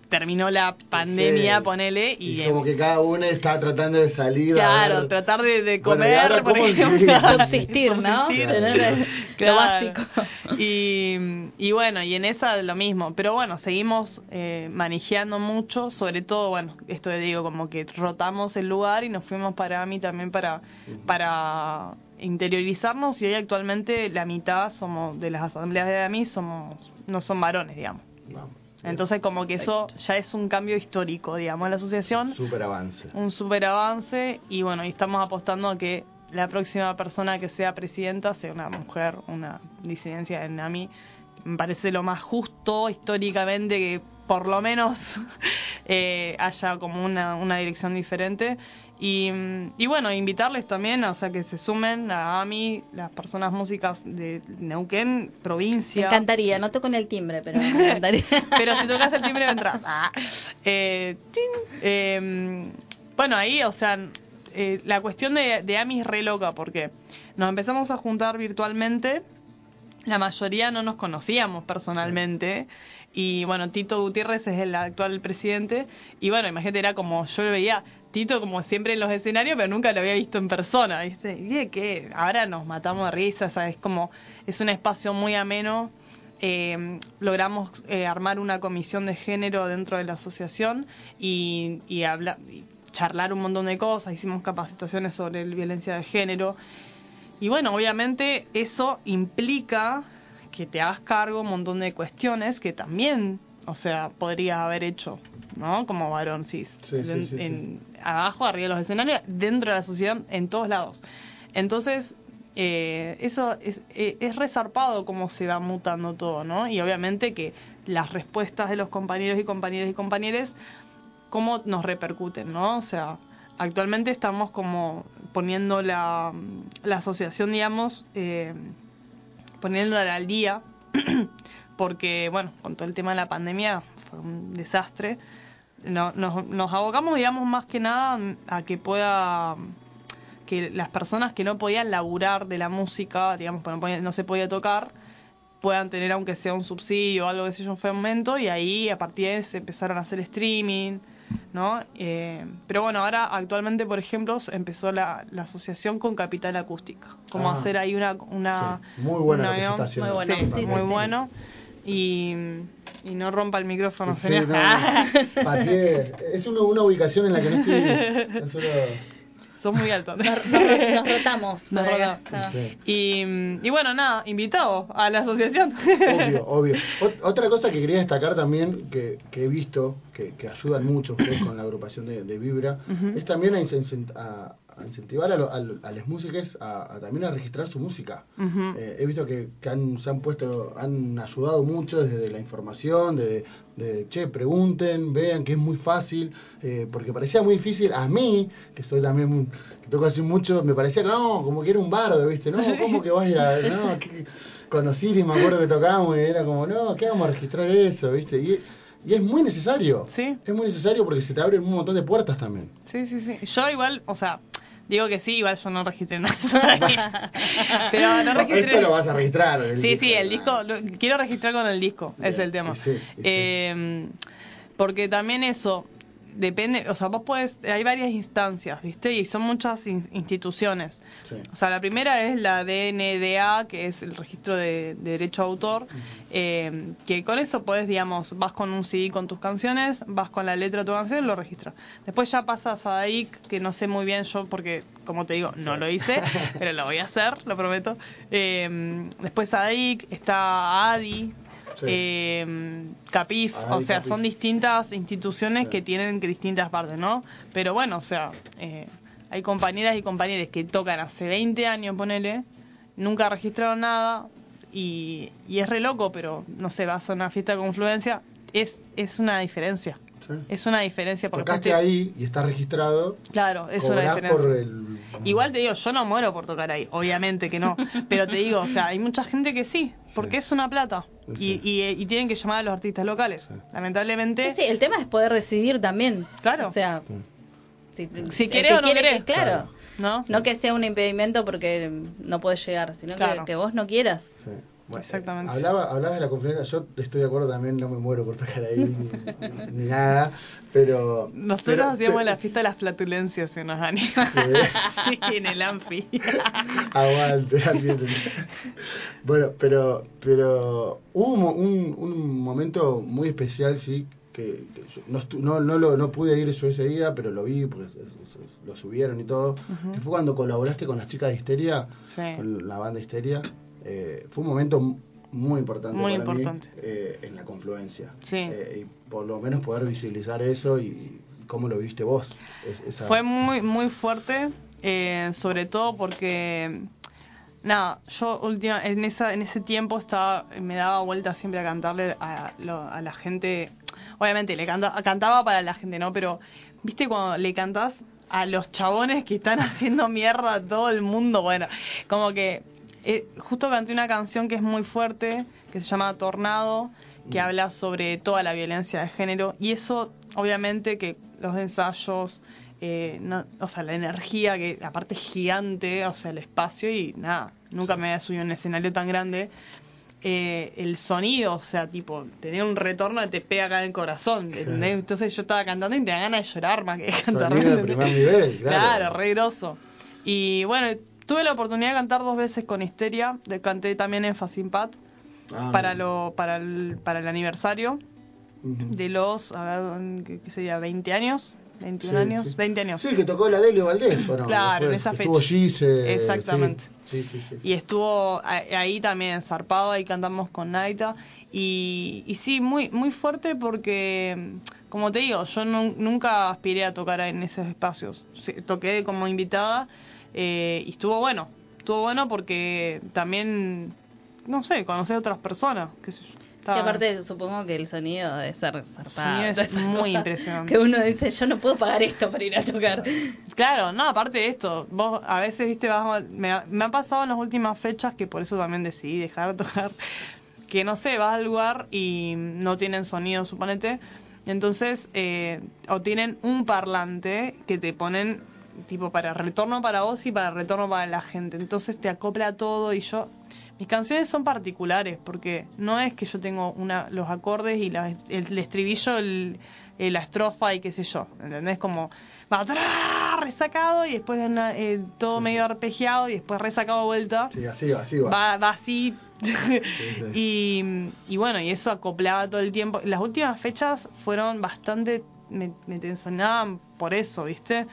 terminó la pandemia, Sí. ponele, y, Y, como que cada uno está tratando de salir. a Claro, ver- tratar de, de Bueno, ¿y comer, ahora por (laughs) ejemplo. Subsistir, ¿no? Subsistir. (laughs) Lo básico. (laughs) Y, y bueno, y en esa lo mismo. Pero bueno, seguimos eh, manejando mucho, sobre todo, bueno, esto te digo, como que rotamos el lugar y nos fuimos para AMI también para, para interiorizarnos y hoy actualmente la mitad somos de las asambleas de AMI somos no son varones, digamos. Vamos. Entonces como que eso ya es un cambio histórico, digamos, en la asociación Súper avance. un super avance y bueno, y estamos apostando a que la próxima persona que sea presidenta sea una mujer, una disidencia en AMI. Me parece lo más justo históricamente que por lo menos (laughs) eh, haya como una, una dirección diferente. Y, y bueno, invitarles también, o sea, que se sumen a AMI, las personas músicas de Neuquén, Me provincia. encantaría, no toco en el timbre, pero me encantaría. (laughs) Pero si tocas el timbre entras. Ah. Eh. Eh, bueno, ahí, o sea, eh, la cuestión de, de AMI es re loca porque nos empezamos a juntar virtualmente. La mayoría no nos conocíamos personalmente. Y bueno, Tito Gutiérrez es el actual presidente. Y bueno, imagínate, era como yo lo veía Tito como siempre en los escenarios, pero nunca lo había visto en persona. ¿viste? Y de que ahora nos matamos de risa, ¿sabes? Como es un espacio muy ameno. Eh, logramos eh, armar una comisión de género dentro de la asociación y, y, habla- y charlar un montón de cosas. Hicimos capacitaciones sobre el violencia de género. Y bueno, obviamente eso implica que te hagas cargo un montón de cuestiones que también, o sea, podrías haber hecho, ¿no? Como varón cis. Sí, En- sí, sí. en- Abajo, arriba de los escenarios, dentro de la sociedad, en todos lados. Entonces, eh, eso es, eh, es resarpado cómo se va mutando todo, ¿no? Y obviamente que las respuestas de los compañeros y compañeras y compañeros, cómo nos repercuten, ¿no? O sea, actualmente estamos como poniendo la, la asociación, digamos, eh, poniéndola al día, (clears throat) porque, bueno, con todo el tema de la pandemia fue un desastre. No- nos, nos abocamos, digamos, más que nada a que pueda que las personas que no podían laburar de la música, digamos, no, no se podía tocar, puedan tener aunque sea un subsidio o algo que sé yo fue momento y ahí a partir de se empezaron a hacer streaming, ¿no? Eh, pero bueno, ahora actualmente, por ejemplo, empezó la, la asociación con Capital Acústica, como Ah. hacer ahí una... una Sí, muy buena una- representación. Muy bueno, Sí, muy sí. bueno. Y, y no rompa el micrófono, Sí, señor. no, no. Es una, una ubicación en la que no estoy. no (laughs) suelo- Son muy altos. Nos, nos ro- nos rotamos. (laughs) Nos rotamos. Sí. Y, y bueno, nada, invitado a la asociación. Obvio, (laughs) obvio. Ot- otra cosa que quería destacar también, que, que he visto, que, que ayudan mucho ustedes con la agrupación de, de Vibra, es también a, a- a incentivar a, lo- a a las músicas a, a también a registrar su música. Eh, he visto que, que han, se han puesto, han ayudado mucho desde la información, de, de, che, pregunten, vean que es muy fácil, eh, porque parecía muy difícil a mí, que soy también, que toco así mucho, me parecía que no, como que era un bardo, ¿viste? No, ¿cómo que vas a ir a, no, que, con Osiris me acuerdo que tocábamos y era como, no, ¿qué vamos a registrar eso, ¿viste? Y, y es muy necesario. Sí. Es muy necesario porque se te abren un montón de puertas también. Sí, sí, sí. Yo igual, o sea, digo que sí, igual yo no registré (laughs) nada. (laughs) Pero no registré. Esto lo vas a registrar. el sí, disco. sí, el disco, lo- quiero registrar con el disco, es Bien, el tema. sí. Eh, porque también eso, depende, o sea, vos podés, hay varias instancias, ¿viste? Y son muchas in- instituciones. Sí. O sea, la primera es la DNDA, que es el registro de, de derecho a autor, eh, que con eso podés, digamos, vas con un CD con tus canciones, vas con la letra de tu canción y lo registras. Después ya pasas a DAIC, que no sé muy bien yo, porque, como te digo, no lo hice, (laughs) pero lo voy a hacer, lo prometo. Eh, después a DAIC, está ADI, Sí. eh, CAPIF, o sea, CAPIF. son distintas instituciones Sí. que tienen que distintas partes, ¿no? Pero bueno, o sea, eh, hay compañeras y compañeros que tocan hace 20 años, ponele, nunca registraron nada y, y es re loco, pero no sé, vas a una fiesta de confluencia, es, es una diferencia. Sí. Es una diferencia porque Tocaste te- ahí y está registrado. Claro, es una diferencia. por el... Igual te digo, yo no muero por tocar ahí, obviamente que no. (laughs) Pero te digo, o sea, hay mucha gente que sí, porque es una plata. Sí. Y, y, y tienen que llamar a los artistas locales. Sí. Lamentablemente, Sí, sí, el tema es poder decidir también. Claro. O sea, si, Si que o no quiere querés. que- claro. ¿no? No que sea un impedimento porque no puedes llegar, sino que- Claro. que, vos no quieras. Bueno, Exactamente. Hablaba, hablabas de la conferencia, yo estoy de acuerdo también, no me muero por tocar ahí ni, ni nada, pero... Nosotros pero- hacíamos pero- la fiesta de las flatulencias en los años. Sí, en el Anfi. Aguante. Bueno, pero pero hubo un, un, momento muy especial, sí, que, que yo no, estu- no, no, lo, no pude ir yo ese día, pero lo vi porque lo subieron y todo, que fue cuando colaboraste con las chicas de Histeria, Sí. con la banda Histeria. Eh, fue un momento muy importante Muy para importante. mí eh, en la confluencia. Sí. Eh, y por lo menos poder visibilizar eso y cómo lo viste vos. es- esa- Fue muy, muy fuerte, eh, sobre todo porque, nada, yo última, en, esa, en ese tiempo estaba, me daba vuelta siempre a cantarle a la gente, obviamente le canta, cantaba para la gente, ¿no? Pero, ¿viste cuando le cantás a los chabones que están (laughs) haciendo mierda a todo el mundo? Bueno, como que eh, justo canté una canción que es muy fuerte, que se llama Tornado, que Mm. habla sobre toda la violencia de género, y eso, obviamente, que los ensayos, eh, no- o sea, la energía, que aparte es gigante, o sea, el espacio, y nada, nunca me había subido a un escenario tan grande. Eh, el sonido, o sea, tipo, tener un retorno que te pega acá en el corazón. ¿entendés? Entonces yo estaba cantando y te da ganas de llorar más que de (laughs) cantar. Sonido de primer nivel, claro. Claro, re groso. Y bueno, tuve la oportunidad de cantar dos veces con Histeria, de, canté también en Facimpat Ah, para lo para el, para el aniversario de los, a ver, ¿qué, sería? ¿20 años? ¿21 Sí, años? sí. 20 años. Sí, que tocó la Delio Valdés, ¿o no? Claro, en esa que Estuvo fecha. Gise, Exactamente. Sí. Y estuvo ahí también zarpado, ahí cantamos con Naita. Y, y sí, muy, muy fuerte porque, como te digo, yo nu- nunca aspiré a tocar en esos espacios. Toqué como invitada eh, y estuvo bueno. Estuvo bueno porque también, no sé, conocí a otras personas. Qué sé yo. Sí, aparte supongo que el sonido debe ser zarpado. sonido es muy impresionante. Que uno dice, yo no puedo pagar esto para ir a tocar. Claro, no, aparte de esto, vos a veces, viste, vas, me, me ha pasado en las últimas fechas que por eso también decidí dejar de tocar, que no sé, vas al lugar y no tienen sonido, suponete, entonces, eh, o tienen un parlante que te ponen tipo para retorno para vos y para retorno para la gente, entonces te acopla todo y yo... Mis canciones son particulares porque no es que yo tengo una, los acordes y la- el, el estribillo, el, eh, la estrofa y qué sé yo, ¿entendés? Como va atrás, resacado y después una- eh, todo medio arpegiado y después resacado de vuelta. Sí, así va, así va. Va, va así. sí. (laughs) y, y bueno, y eso acoplaba todo el tiempo. Las últimas fechas fueron bastante. Me, me tensionaban por eso, ¿viste?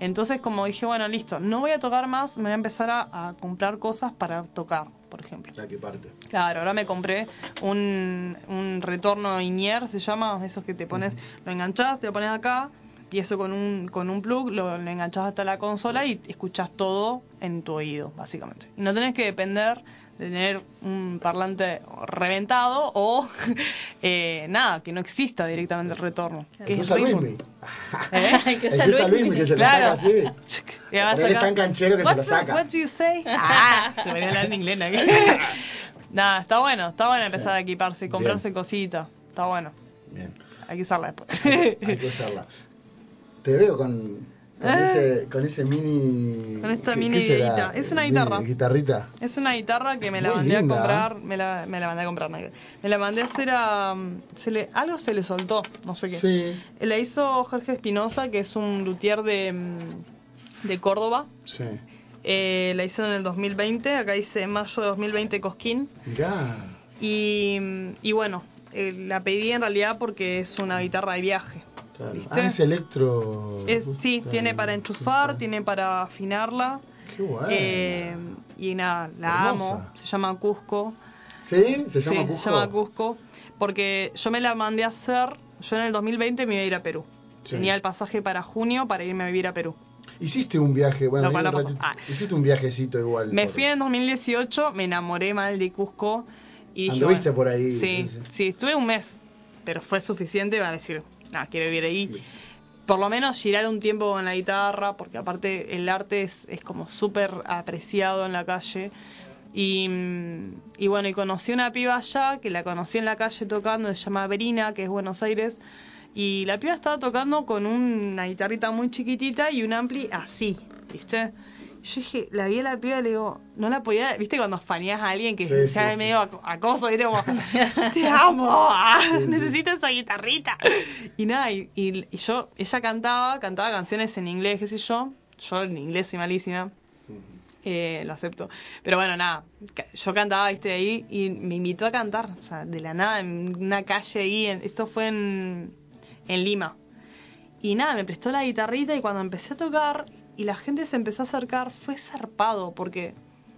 Entonces, como dije, bueno, listo, no voy a tocar más, me voy a empezar a, a comprar cosas para tocar, por ejemplo. La que parte. Claro, ahora me compré un, un retorno Inier, se llama, esos que te pones, lo enganchás, te lo pones acá Y eso con un, con un plug lo, lo enganchás hasta la consola y escuchás todo en tu oído, básicamente. Y no tenés que depender de tener un parlante reventado o (laughs) eh, nada, que no exista directamente el retorno. Que es que re Luismi. El que Luismi. Que se lo Claro. saca así. (laughs) Pero él es tan canchero que se lo What's saca. What do you say? (laughs) Ah, se venía a hablar en inglés. Nada, está bueno, está bueno empezar a equiparse y comprarse cositas. Está bueno. Bien, Hay que usarla después. hay que usarla. Te veo con, con, Ah. ese, con ese mini... Con esta ¿qué- mini qué será? guitarra. Es una Mini guitarra. Guitarrita. Es una guitarra que me la Muy mandé linda. a comprar, me la, me la mandé a comprar, no, me la mandé a hacer a... Se le, algo se le soltó, no sé qué. Sí, La hizo Jorge Espinosa, que es un luthier de, de Córdoba. sí. Eh, la hizo en el 2020, acá dice mayo de 2020 Cosquín. Mirá. Y, y bueno, eh, la pedí en realidad porque es una guitarra de viaje. Claro. ¿Viste? Ah, es electro. Es, sí, Claro. tiene para enchufar, tiene para afinarla. Qué bueno. Eh, y nada, la Hermosa. amo. Se llama Cusco. ¿Sí? ¿Se llama sí, Cusco? se llama Cusco. Porque yo me la mandé a hacer. Yo en el 2020 me iba a ir a Perú. Sí. Tenía el pasaje para junio para irme a vivir a Perú. Hiciste un viaje, bueno, No, un. Ah. hiciste un viajecito igual. Me por- fui en el 2018, me enamoré mal de Cusco. Y Anduviste por ahí, Sí, sí, sí. sí, estuve un mes. Pero fue suficiente para decir, nada, quiero vivir ahí. Por lo menos girar un tiempo con la guitarra, porque aparte el arte es, es como súper apreciado en la calle. Y, mm, y bueno, y conocí una piba allá, que la conocí en la calle tocando, se llama Verina, que es Buenos Aires. Y la piba estaba tocando con una guitarrita muy chiquitita y un ampli así, ¿viste? Yo dije, la vi a la piba y le digo, no la podía, ¿viste cuando faneás a alguien que Sí, sea sí, sí. medio ac- acoso, ¿viste? Como, (laughs) te amo, ah, Sí, sí. necesito esa guitarrita. Y nada, y, y- y yo, ella cantaba, cantaba canciones en inglés, qué sé yo. Yo en inglés soy malísima, eh, lo acepto. Pero bueno, nada, yo cantaba, viste, ahí y me invitó a cantar, o sea, de la nada, en una calle ahí, en- esto fue en, en Lima. Y nada, me prestó la guitarrita y cuando empecé a tocar y la gente se empezó a acercar, fue zarpado, porque,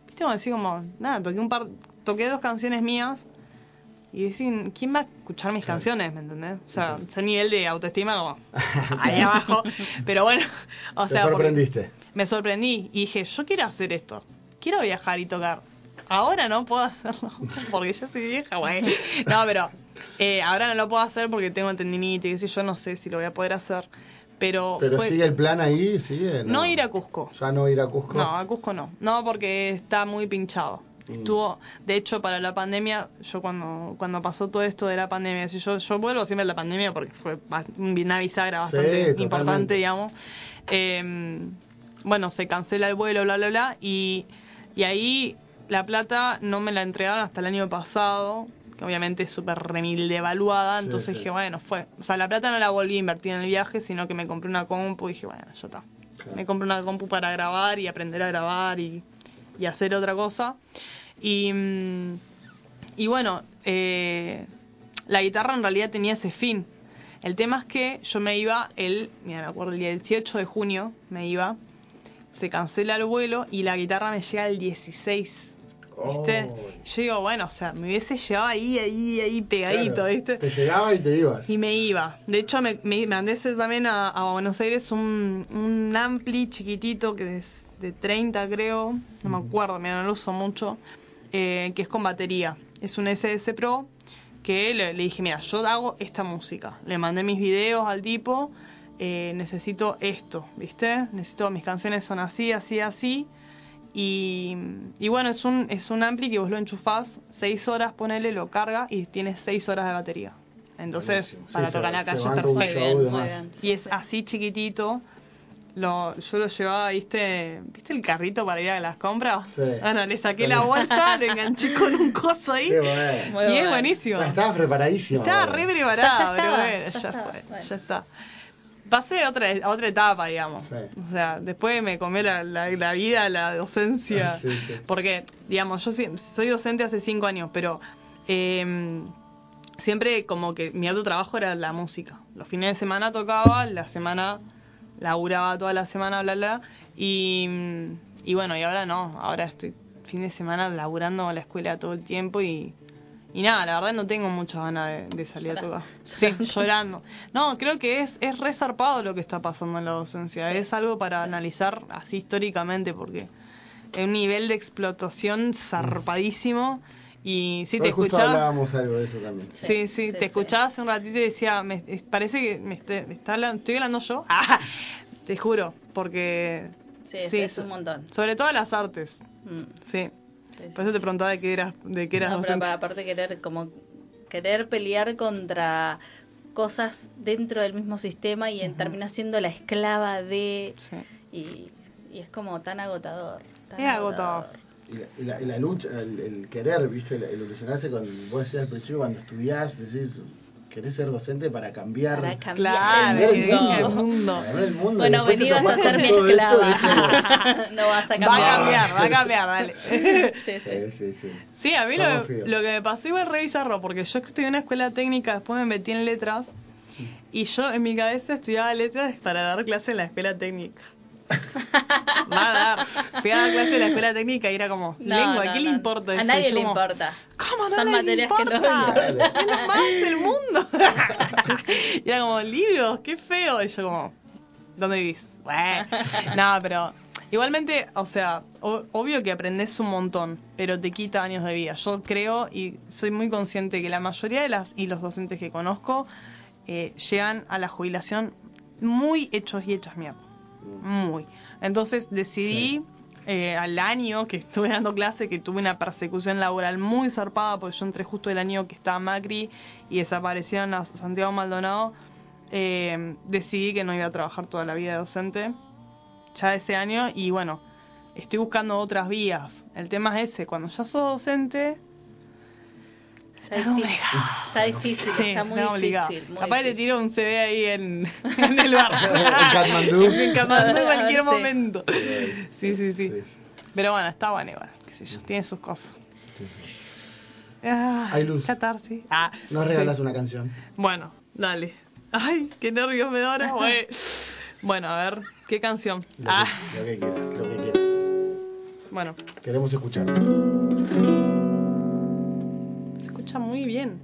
viste, como decir, como, nada, toqué un par, toqué dos canciones mías y decir, ¿quién va a escuchar mis canciones? ¿Me entendés? O sea, ese nivel de autoestima como (laughs) ahí abajo. Pero bueno, o sea, porque- sorprendiste. me sorprendí y dije, yo quiero hacer esto, quiero viajar y tocar. Ahora no puedo hacerlo, (laughs) porque ya soy vieja, güey. No, pero eh, ahora no lo puedo hacer porque tengo tendinitis, y qué sé yo, no sé si lo voy a poder hacer. Pero, Pero fue- sigue el plan ahí, sigue. no ir a Cusco. Ya no ir a Cusco. No, a Cusco no. No, porque está muy pinchado. Mm. Estuvo, de hecho, para la pandemia, yo cuando cuando pasó todo esto de la pandemia, si yo yo vuelvo siempre a la pandemia porque fue una bisagra bastante importante, digamos. Eh, bueno, se cancela el vuelo, bla, bla, bla, y, y ahí la plata no me la entregaron hasta el año pasado, que obviamente es súper remil devaluada, Sí, entonces sí. dije, bueno, fue. O sea, la plata no la volví a invertir en el viaje, sino que me compré una compu y dije, bueno, ya está. Claro. Me compré una compu para grabar y aprender a grabar y, y hacer otra cosa. Y, mm, y bueno, eh, la guitarra en realidad tenía ese fin. El tema es que yo me iba el, mira, me acuerdo, el día 18 de junio me iba, se cancela el vuelo y la guitarra me llega el 16. ¿Viste? Oh. Yo digo, bueno, o sea, me hubiese llevado ahí, ahí, ahí pegadito, Claro, ¿viste? Te llegaba y te ibas. Y me iba. De hecho, me, me mandé ese también a, a Buenos Aires un, un ampli chiquitito que es de 30, creo. No me acuerdo, mira, no lo uso mucho. eh, que es con batería. Es un SS Pro que le, le dije, mira, yo hago esta música. Le mandé mis videos al tipo. eh, necesito esto, ¿viste? Necesito, mis canciones son así, así, así. Y, y bueno, es un, es un ampli que vos lo enchufás, 6 horas, ponele, lo carga y tiene 6 horas de batería. Entonces, Buenísimo. para Sí, tocar la calle perfecto. Muy de bien, más. muy bien. Y es así chiquitito. Lo, yo lo llevaba, ¿viste? ¿Viste el carrito para ir a las compras? Sí. Bueno, le saqué la bolsa, lo enganché con un coso ahí. Qué bueno. Muy y es buenísimo. O sea, estabas preparadísimo. Estaba re Ya- preparado, ya pero estaba, bueno, ya ya, estaba, fue, bueno. ya está. Pasé a otra, a otra etapa, digamos. Sí. O sea, después me comí la, la, la vida, la docencia. Sí, sí. Porque, digamos, yo soy docente hace cinco años, pero eh, siempre como que mi otro trabajo era la música. Los fines de semana tocaba, la semana laburaba toda la semana, bla, bla. Y, y bueno, y ahora no, ahora estoy fin de semana laburando a la escuela todo el tiempo y, Y nada, la verdad no tengo muchas ganas de, de salir a tocar. (laughs) Sí, llorando. No, creo que es, es re zarpado lo que está pasando en la docencia. Es algo para analizar así históricamente porque es un nivel de explotación zarpadísimo. Y sí, te justo escuchaba. hablábamos algo de eso también. Sí, sí, sí, te sí. escuchaba hace un ratito y decía, me, es- parece que me, esté- me está hablando, estoy hablando yo. (laughs) Ah, te juro, porque... Sí, es- es un montón. Sobre todo las artes, Mm, sí. Sí, Por eso te preguntaba de qué eras, de qué eras No, pero docente. pa- aparte querer como querer pelear contra cosas dentro del mismo sistema y en, terminas siendo la esclava de Sí. y, y es como tan agotador. tan Es agotador. Y la, y la- y la lucha, el, el querer, viste, el, el ilusionarse con, vos decías al principio cuando estudiás, decís, querés ser docente para cambiar, Para cambiar Claro, el mundo. el mundo. para cambiar el mundo. Bueno, después te vení vas a ser todo esto, no vas a Va cambiar. a cambiar, va a cambiar, dale. (laughs) Sí, sí. Sí, sí, sí. Sí, a mí lo, lo que me pasó igual re bizarro, porque yo estudié en una escuela técnica, después me metí en letras, y yo en mi cabeza estudiaba letras para dar clase en la escuela técnica. Va a dar. Fui a dar clase en la escuela técnica y era como, No, lengua, no, ¿qué le importa A eso? nadie Y yo le importa. ¿Cómo no Son materias que no. Es lo más del mundo. (laughs) y era como, libros, qué feo. Y yo como, ¿dónde vivís? Bueno, no, pero igualmente, o sea, obvio que aprendes un montón, pero te quita años de vida. Yo creo y soy muy consciente que la mayoría de las y los docentes que conozco eh, llegan a la jubilación muy hechos y hechas mierda. Muy. Entonces decidí eh, al año que estuve dando clase que tuve una persecución laboral muy zarpada porque yo entré justo el año que estaba Macri y desaparecieron a Santiago Maldonado. eh, decidí que no iba a trabajar toda la vida de docente ya ese año y bueno, estoy buscando otras vías. El tema es ese, cuando ya sos docente, Está difícil. Está difícil, sí, está muy obligado. difícil. muy Capaz le tiro un CV ahí en, (laughs) en el bar. En Katmandú. en Katmandú en cualquier Sí. momento. Sí, sí, sí. Sí, sí. Pero bueno, está bueno igual, qué sé yo, tiene sus cosas. Ah, Hay luz. Catarsis. Ah, Nos regalas una canción. bueno, dale. Ay, qué nervios me da ahora, güey. (laughs) Bueno, a ver, ¿qué canción? Lo, Ah, que, lo que quieras, lo que quieras. bueno, Queremos escuchar. Escucha muy bien.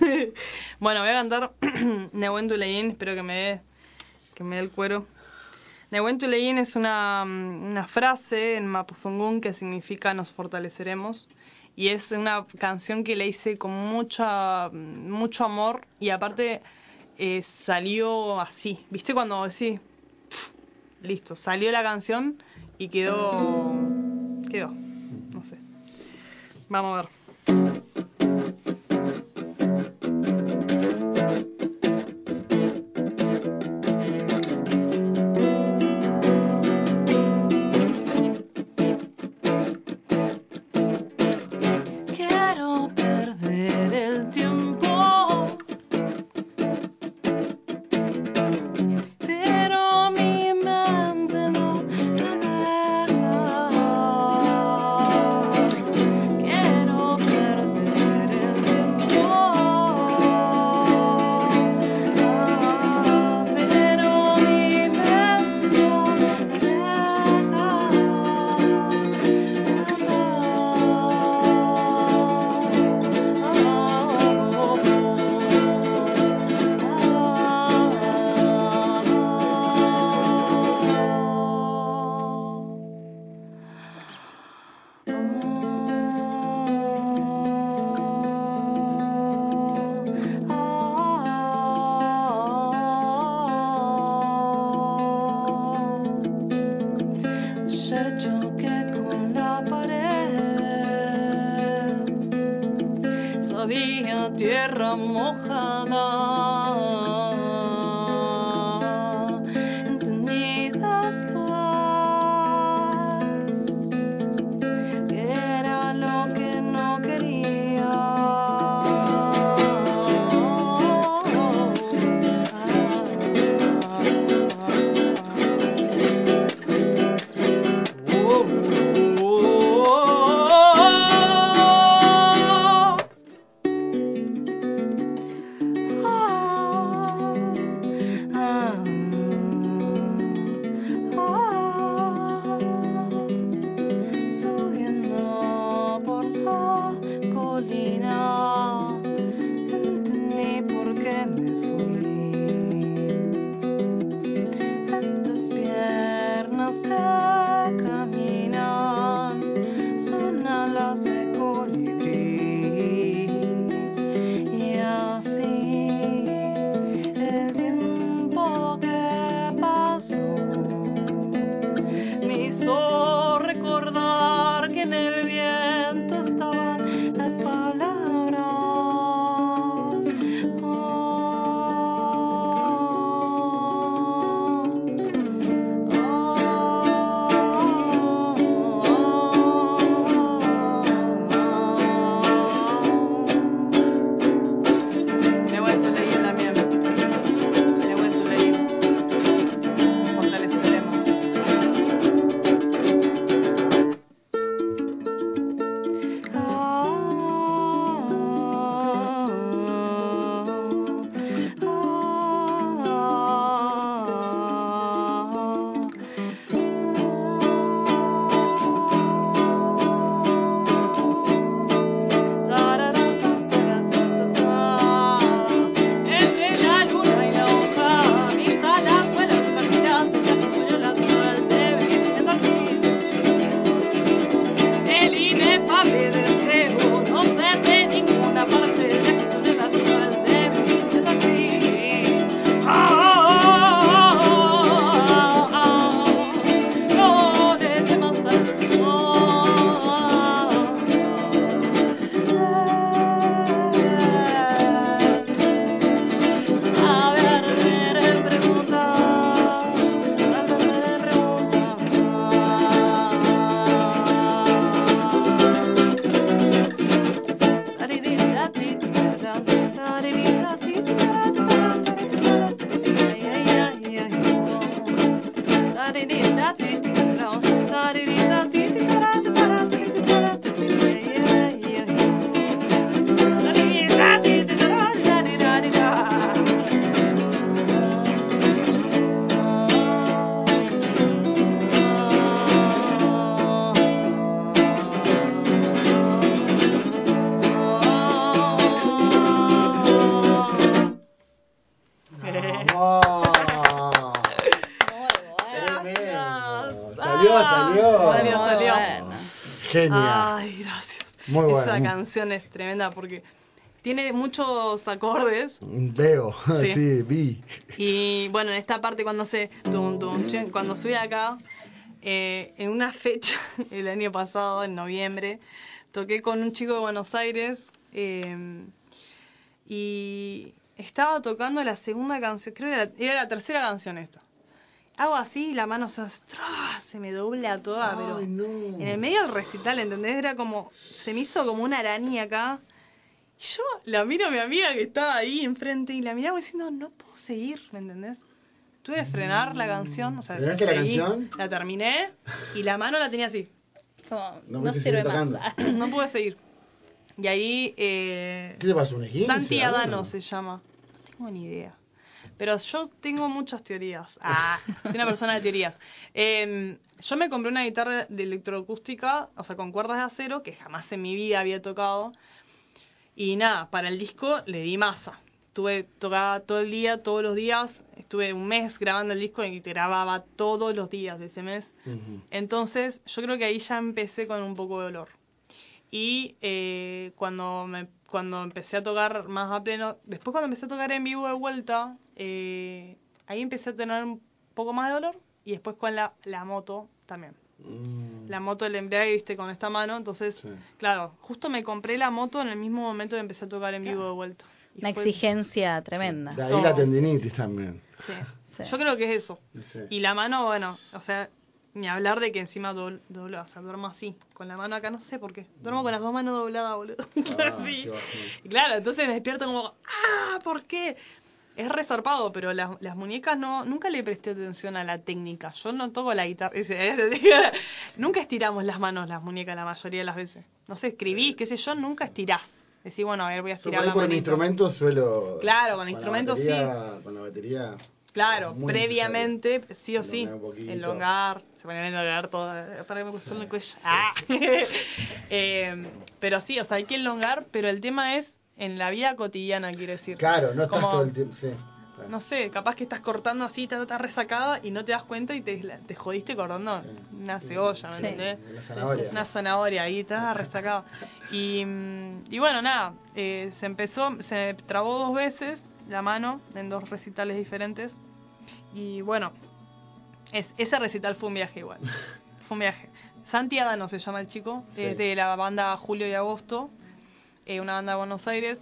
(laughs) bueno, voy a cantar (clears throat) Nehuen Tuleyin, espero que me dé que me dé el cuero. Nehuen Tuleyin es una, mm, una frase en Mapuzungún que significa nos fortaleceremos. Y es una canción que le hice con mucha, mucho amor y aparte eh, salió así. ¿Viste cuando decís, listo, salió la canción y quedó, quedó, no sé. Vamos a ver. Canción es tremenda porque tiene muchos acordes Veo, (laughs) Sí. sí, vi. y bueno, en esta parte cuando se tum, tum, cuando subí acá eh, en una fecha (laughs) el año pasado en noviembre toqué con un chico de Buenos Aires eh, y estaba tocando la segunda canción, creo que era, era la tercera canción esta. Hago así y la mano se, hace ¡tra! se me dobla toda, pero Ay, no. en el medio del recital, ¿entendés? Era como, se me hizo como una araña acá. Y yo la miro a mi amiga que estaba ahí enfrente y la miraba diciendo, no puedo seguir, ¿me entendés? Tuve que frenar la canción, o sea, ¿Frenaste la canción? la terminé y la mano la tenía así. Como, No no, sirve más. (coughs) No pude seguir. Y ahí, eh, ¿Qué le pasó? ¿Un? Santi? Adano se llama. No tengo ni idea. Pero yo tengo muchas teorías. (laughs) Ah, soy una persona de teorías. Eh, yo me compré una guitarra de electroacústica, o sea, con cuerdas de acero, que jamás en mi vida había tocado. Y nada, para el disco le di masa. Estuve tocada todo el día, todos los días. Estuve un mes grabando el disco y grababa todos los días de ese mes. Entonces, yo creo que ahí ya empecé con un poco de dolor. Y eh, cuando, me, cuando empecé a tocar más a pleno, después cuando empecé a tocar en vivo de vuelta, eh, ahí empecé a tener un poco más de dolor. Y después con la, la moto también. Mm. La moto del embrague, viste, con esta mano. Entonces, Sí. claro, justo me compré la moto en el mismo momento que empecé a tocar en vivo de vuelta. Y Una fue- exigencia tremenda. De ahí la sí, tendinitis también. Sí. Sí. Yo creo que es eso. Sí. Y la mano, bueno, o sea, ni hablar de que encima doblo, doblo, o sea, duermo así, con la mano acá, no sé por qué. Duermo con las dos manos dobladas, boludo. (laughs) Ah, Así. Y claro, entonces me despierto como, ah, ¿por qué? Es resarpado, pero las, las muñecas no, nunca le presté atención a la técnica. Yo no toco la guitarra. (laughs) nunca estiramos las manos las muñecas la mayoría de las veces. No sé, escribís, qué sé yo, nunca estirás. Decís, bueno, a ver, voy a Yo por estirar ahí la por el manito. instrumento suelo. Claro, con la instrumento batería- Con la batería. Claro, previamente, sí o sí, Elongar se ponen a elongar todo, para que me suene el cuello. Ah. (laughs) Eh, pero sí, o sea, hay que elongar, pero el tema es en la vida cotidiana, quiero decir. Claro, no estás Como- todo el tiempo. Sí. claro. No sé, capaz que estás cortando así, estás está resacada y no te das cuenta y te, te jodiste cortando una cebolla, ¿me Sí. entendés? Una zanahoria. Una zanahoria ahí, estás (laughs) resacado. Y, y bueno, nada, eh, se empezó, se trabó dos veces la mano en dos recitales diferentes. Y bueno, es, ese recital fue un viaje igual. (laughs) Fue un viaje. Santi Adano se llama el chico, Sí. es de la banda Julio y Agosto, eh, una banda de Buenos Aires.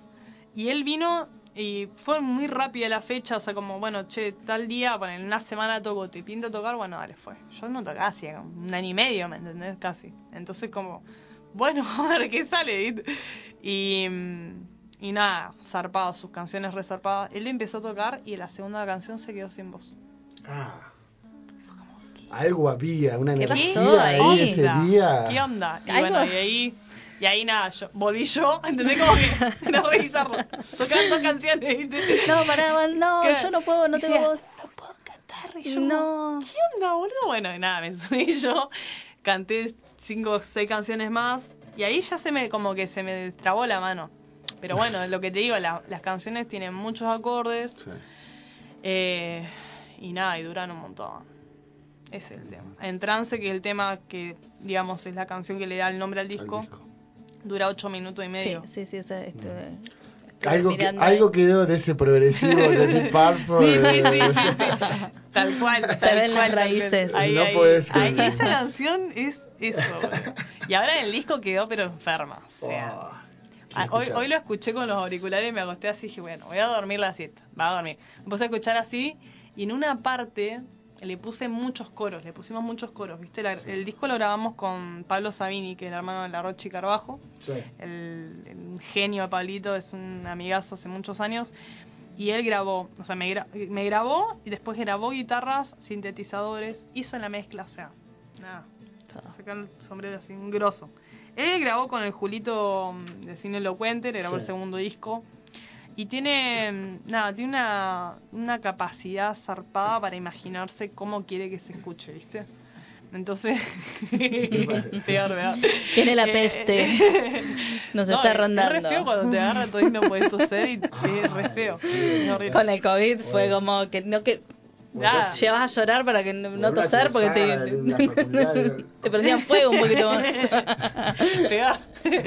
Y él vino y fue muy rápida la fecha, o sea, como, bueno, che, tal día, bueno, en una semana toco, te pinta tocar, bueno, dale, fue. Yo no tocaba hacía un año y medio, ¿me entendés? Casi. Entonces, como, bueno, (laughs) a ver qué sale. Y, mm, y nada, zarpado, sus canciones resarpadas. Él empezó a tocar y la segunda canción se quedó sin voz. Ah. Algo había, una ¿Qué energía pasó ahí ahí? ese onda? día. ¿Qué onda? Y Algo- bueno, y ahí, y ahí nada, yo, volví yo, (laughs) ¿entendés? Como que, (laughs) no revisarlo, tocando canciones. No, pará, no, (laughs) ¿Qué? yo no puedo, no Y tengo decía, voz. No puedo cantar. Y yo, No. ¿qué onda, boludo? Bueno, y nada, me subí yo, canté cinco o seis canciones más, y ahí ya se me, como que se me trabó la mano. Pero bueno, lo que te digo, la- las canciones tienen muchos acordes, Sí. eh, y nada, y duran un montón. Es el tema. En trance, que es el tema que, digamos, es la canción que le da el nombre al disco, disco. dura ocho minutos y medio. Sí, sí, sí, estuve, estuve Algo, que, algo quedó de ese progresivo de (laughs) Deep Purple. Sí, sí. Tal cual. Se tal ven las cual, tal raíces. Ahí, No ahí. podés Ahí, creer. esa canción es eso. Y ahora en el disco quedó pero enferma. O sea, Oh, ah, hoy, lo escuché con los auriculares y me acosté así y dije, bueno, voy a dormir la siesta. Va a dormir. Me puse a escuchar así y en una parte le puse muchos coros, le pusimos muchos coros, ¿viste? La- el disco lo grabamos con Pablo Sabini, que es el hermano de la Rochi Carbajo Sí. el, el genio de Pablito es un amigazo hace muchos años y él grabó, o sea, me, gra- me grabó y después grabó guitarras, sintetizadores, hizo la mezcla, o sea, nada, sacar el sombrero así, un grosso. Él grabó con el Julito mm, de Cine Elocuente, le grabó el segundo disco y tiene, mm, nada, tiene una, una capacidad zarpada para imaginarse cómo quiere que se escuche, ¿viste? Entonces, (laughs) peor. Tiene la Eh, peste. (laughs) Nos no, está es- rondando. Es re feo cuando te agarra todo y no puedes toser y es re feo. Con el COVID fue como que no que Nada. Llegabas a llorar para que no, no toser porque te, (laughs) te prendían fuego un poquito más. (laughs) Pegar. (laughs)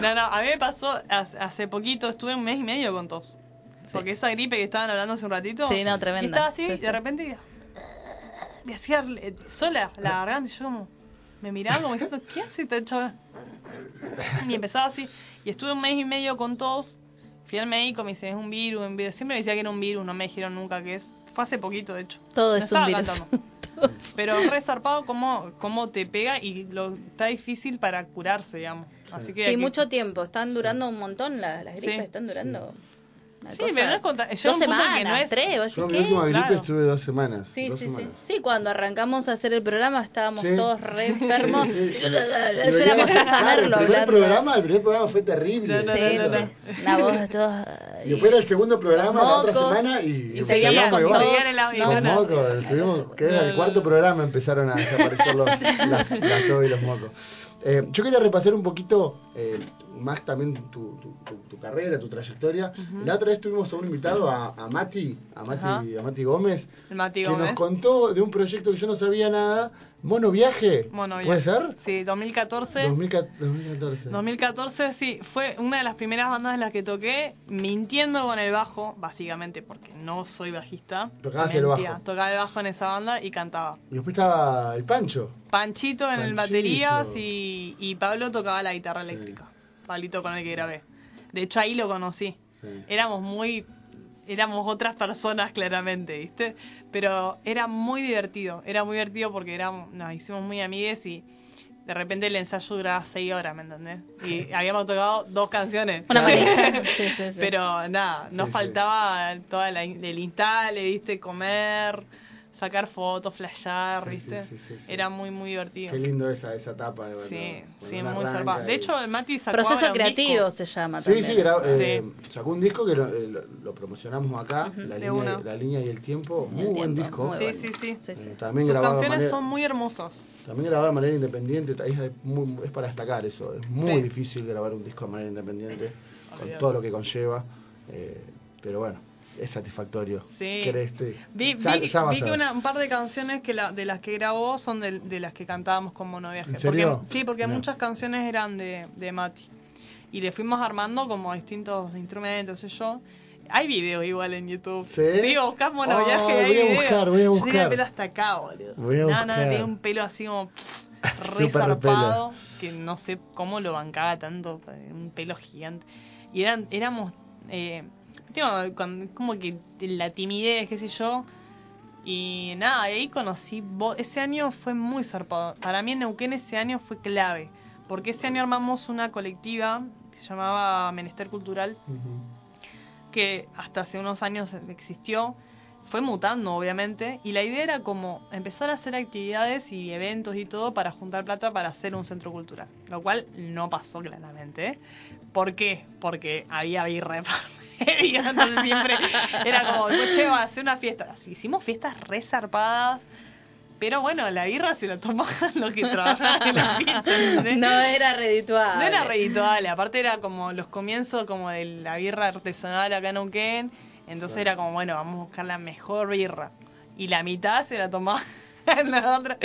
No, no, a mí me pasó hace, poquito, estuve un mes y medio con tos. Porque esa gripe que estaban hablando hace un ratito. Sí, no, tremenda. y estaba así, Sí, y de repente me hacía eh, sola la garganta y yo como me miraba como diciendo, ¿qué hace esta chava? Y empezaba así. Y estuve un mes y medio con tos. Fui al médico, me dicen, es un virus, un virus. Siempre me decía que era un virus, no me dijeron nunca qué es. Fue hace poquito, de hecho. Todo No es un virus. (laughs) Pero re zarpado cómo, cómo te pega y lo está difícil para curarse, digamos. Así que Sí, mucho tiempo. Están durando un montón las, las gripes, Sí. están durando. Sí, es contra- llega Dos semanas, que no es- tres, ¿vos Yo mi última gripe Claro. estuve dos semanas. Sí, dos sí, sí. semanas. Sí, cuando arrancamos a hacer el programa estábamos Sí. todos re (laughs) enfermos. Sí, sí. (laughs) Yo Y era venía- Mostaza claro, Merlo el primer programa, el primer programa fue terrible. No, no, Sí, no, no, sí. Una voz de todos. Y después era el segundo programa, Los la otra semana, y, Y seguíamos seguía con igual. todo. tos, Seguían en la- no, Con no, mocos, no, estuvimos, no, que era no, el no. cuarto programa empezaron a desaparecer los, (laughs) las, las y los mocos. Eh, yo quería repasar un poquito eh, más también tu, tu, tu- tu carrera, tu trayectoria. La otra vez tuvimos a un invitado, a, a Mati, a Mati, a Mati Gómez, Mati que Gómez. nos contó de un proyecto que yo no sabía nada, Mono Viaje. Mono ¿Puede ser? Sí, 2014. 2014. 2014. 2014 sí, fue una de las primeras bandas en las que toqué, mintiendo con el bajo, básicamente porque no soy bajista. Tocabas el bajo. Tocaba el bajo en esa banda y cantaba. Y después estaba el Pancho. Panchito en el baterías y, y Pablo tocaba la guitarra Sí. eléctrica. Pablito con el que grabé. De hecho ahí lo conocí. Sí. Éramos muy éramos otras personas claramente, ¿viste? Pero era muy divertido, era muy divertido porque éramos, nos hicimos muy amigues y de repente el ensayo duraba seis horas, ¿me entendés? Y (laughs) habíamos tocado dos canciones. Una. (laughs) Sí, sí, sí. Pero nada, nos Sí, sí. faltaba toda la, el instale, ¿viste? Comer, sacar fotos, flashear, Sí, ¿viste? sí, sí, sí, sí. Era muy, muy divertido. Qué lindo esa, esa etapa. de Sí, cuando sí, muy zarpado. De hecho, el Mati sacó Proceso ahora un creativo disco. se llama Sí, también. sí, Sí. eh, sacó un disco que lo, eh, lo- lo promocionamos acá, la, línea, la línea y el tiempo. Muy El buen tiempo, disco. muy Sí, bueno. sí, sí. Sí, sí. Eh, también Sus canciones manera, son muy hermosas. también grabado de manera independiente, es, es muy- es para destacar eso. Es muy Sí. difícil grabar un disco de manera independiente, con todo lo que conlleva. eh, pero bueno, es satisfactorio. Sí. ¿Querés, sí. Vi, Ya- vi- ya vi que una, un par de canciones que la, de las que grabó son de, de las que cantábamos con Monoviaje. ¿En serio? Porque, sí, porque Mirá. muchas canciones eran de, de Mati. Y le fuimos armando como distintos instrumentos, sé yo. Hay videos igual en YouTube. ¿Sí? buscás Monoviaje hay voy a buscar, voy a Yo buscar. tenía el pelo hasta acá, boludo. Voy a no, buscar. no, tenía un pelo así como (laughs) re zarpado. Que no sé cómo lo bancaba tanto. Un pelo gigante. Y eran, éramos. Eh, como que la timidez, qué sé yo. Y nada, ahí conocí. Ese año fue muy zarpado. Para mí en Neuquén ese año fue clave. Porque ese año armamos una colectiva que se llamaba Menester Cultural que hasta hace unos años existió, fue mutando obviamente, y la idea era como empezar a hacer actividades y eventos y todo para juntar plata para hacer un centro cultural, lo cual no pasó claramente. ¿Por qué? Porque había birra de (laughs) entonces siempre era como, che, va a hacer una fiesta. Hicimos fiestas re zarpadas, pero bueno, la birra se la tomaban los que trabajaban en la fiesta, ¿entendés? No era redituable. No era redituable, aparte era como los comienzos como de la birra artesanal acá en Neuquén, entonces Sí. era como, bueno, vamos a buscar la mejor birra. Y la mitad se la tomaba (laughs) en la otra.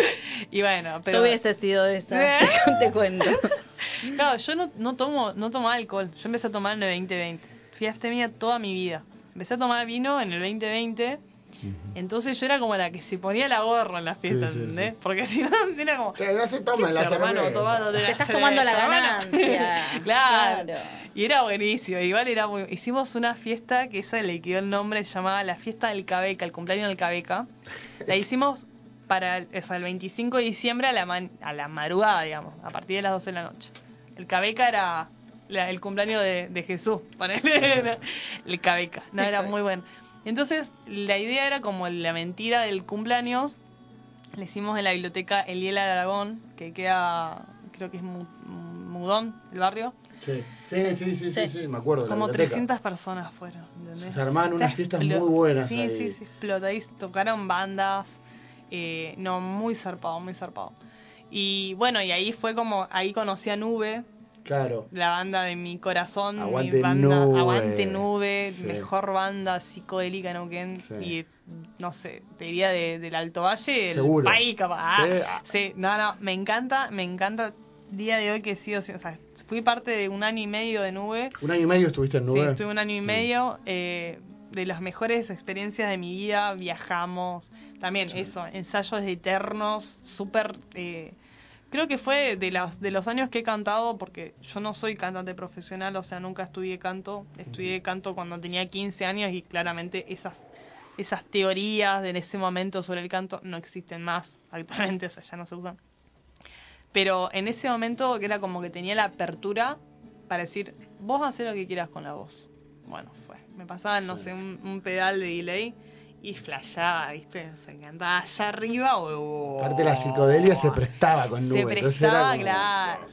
Y bueno, pero... Yo hubiese sido de esa, (laughs) te cuento. Claro, yo no, no tomo no tomaba alcohol, yo empecé a tomar en el 2020. Fui abstemia toda mi vida. Empecé a tomar vino en el 2020, entonces yo era como la que se ponía la gorra en la fiesta, Sí, sí, ¿entendés? sí. Porque si no, (laughs) era como... Che, no se toma ¿Qué la hermano? Te la estás tomando la ganancia. (laughs) claro. Claro. Y era buenísimo. Igual era muy. Hicimos una fiesta que esa le quedó el nombre, se llamaba la fiesta del Cabeca, el cumpleaños del Cabeca. La (laughs) hicimos para el, o sea, el 25 de diciembre a la, man- a la madrugada, digamos, a partir de las 12 de la noche. El Cabeca era la- el cumpleaños de, de Jesús, ponele, era (laughs) el Cabeca. No, era muy bueno. Entonces, la idea era como la mentira del cumpleaños. Le hicimos en la biblioteca Eliel Aragón, que queda, creo que es Mu- Mudón, el barrio. Sí, sí, sí, sí, sí, sí, me acuerdo. de Como biblioteca. 300 personas fueron. ¿entendés? Se unas fiestas muy buenas Sí, ahí. sí, sí, explotadís. Tocaron bandas. eh, no, muy zarpado, muy zarpado. Y bueno, y ahí fue como, ahí conocí a Nube, Claro. la banda de mi corazón, Aguante mi banda Nube. Aguante Nube, Sí. mejor banda psicodélica en Neuquén Sí. y no sé, te diría de- del Alto Valle, el Seguro. país capaz. Ah, Sí, sí, no, no, me encanta, me encanta día de hoy que he sido, o sea, fui parte de un año y medio de Nube. Un año y medio estuviste en Sí, Nube. estuve un año y medio. eh, de las mejores experiencias de mi vida, viajamos. También eso, ensayos eternos, súper... eh, creo que fue de, las, de los años que he cantado, porque yo no soy cantante profesional, o sea, nunca estudié canto. Estudié canto cuando tenía 15 años y claramente esas, esas teorías de ese momento sobre el canto no existen más (laughs) actualmente, o sea, ya no se usan. Pero en ese momento que era como que tenía la apertura para decir, vos haces lo que quieras con la voz. Bueno, fue. Me pasaban, no sé, un, un pedal de delay y flashaba, ¿viste? O sea, cantaba allá arriba o... Aparte la psicodelia se prestaba con Nube. Se prestaba, como- claro.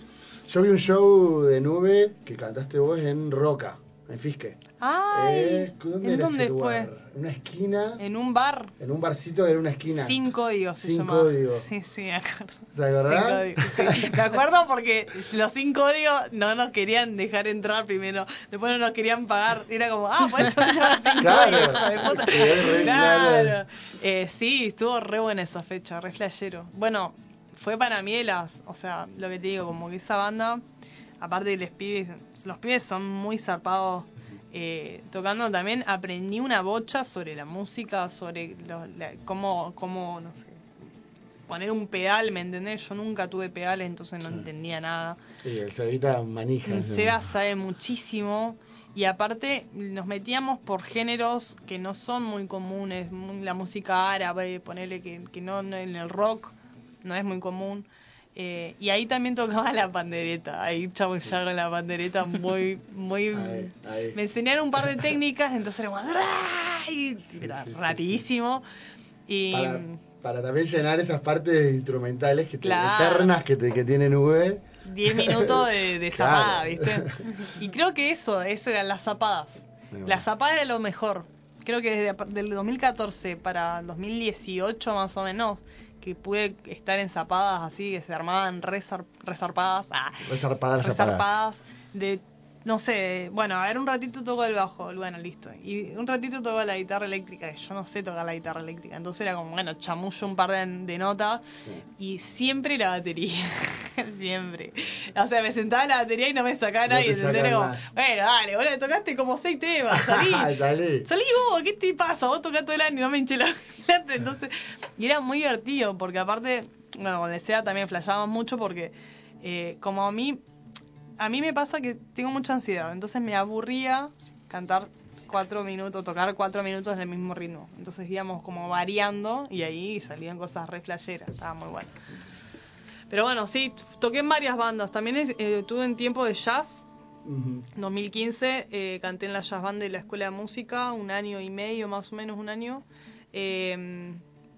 Yo vi un show de Nube que cantaste vos en Roca, en Fisque. Ay, Eh, ¿Dónde ¿en era dónde ese fue? lugar? En una esquina, En un bar. en un barcito que era una esquina. Sin códigos se Sin llamaba. código. Sí, sí, me acuerdo. ¿Te acordás? Código, sí. Me acuerdo porque los sin código no nos querían dejar entrar primero, después no nos querían pagar. Era como, ah, por eso se llama sin código, claro. Claro. Eh, sí, estuvo re buena esa fecha, re flashero. Bueno, fue para mí de las, o sea, lo que te digo, como que esa banda, aparte de los pibes, los pibes son muy zarpados. eh, tocando también aprendí una bocha sobre la música, sobre lo- la- cómo, cómo, no sé, poner un pedal, ¿me entendés? Yo nunca tuve pedales, entonces no entendía nada. Sí, el Sebita manija. El. Seba sabe muchísimo y aparte nos metíamos por géneros que no son muy comunes, la música árabe, ponerle que, que no, no en el rock no es muy común. Eh, y ahí también tocaba la pandereta, ahí chavo ya con la pandereta muy, muy... (laughs) Ahí, ahí. Me enseñaron un par de técnicas, entonces era como... y era sí, sí, rapidísimo. Y... Para, para también llenar esas partes instrumentales que te, Claro. eternas que, te, que tiene Nube. 10 minutos de, de (laughs) Claro. zapada, ¿viste? Y creo que eso, eso eran las zapadas. Ahí va. La zapada era lo mejor. Creo que desde del 2014 para el 2018 más o menos, que pude estar en zapadas así, que se armaban resar- resarpadas. Ah, Resarpadas, resarpadas. resarpadas de no sé, bueno, a ver, un ratito toco el bajo, bueno, listo. Y un ratito toco la guitarra eléctrica, y yo no sé tocar la guitarra eléctrica. Entonces era como, bueno, chamullo un par de, de notas y siempre la batería. (laughs) siempre. O sea, me sentaba en la batería y no me sacaba No nadie. sacan Era como, bueno, dale, boludo, tocaste como seis temas, (laughs) salí. Salí. Salí vos, ¿qué te pasa? Vos tocás todo el año y no me hinché la. Entonces, y era muy divertido, porque aparte, bueno, con el SEA también flashábamos mucho porque, eh, como a mí, a mí me pasa que tengo mucha ansiedad, entonces me aburría cantar cuatro minutos, tocar cuatro minutos del mismo ritmo. Entonces íbamos como variando y ahí salían cosas re flasheras, estaba muy bueno. Pero bueno, sí, toqué en varias bandas. También eh, tuve un tiempo de jazz, Ujú. 2015 eh, canté en la jazz band de la escuela de música, un año y medio, más o menos un año. Eh,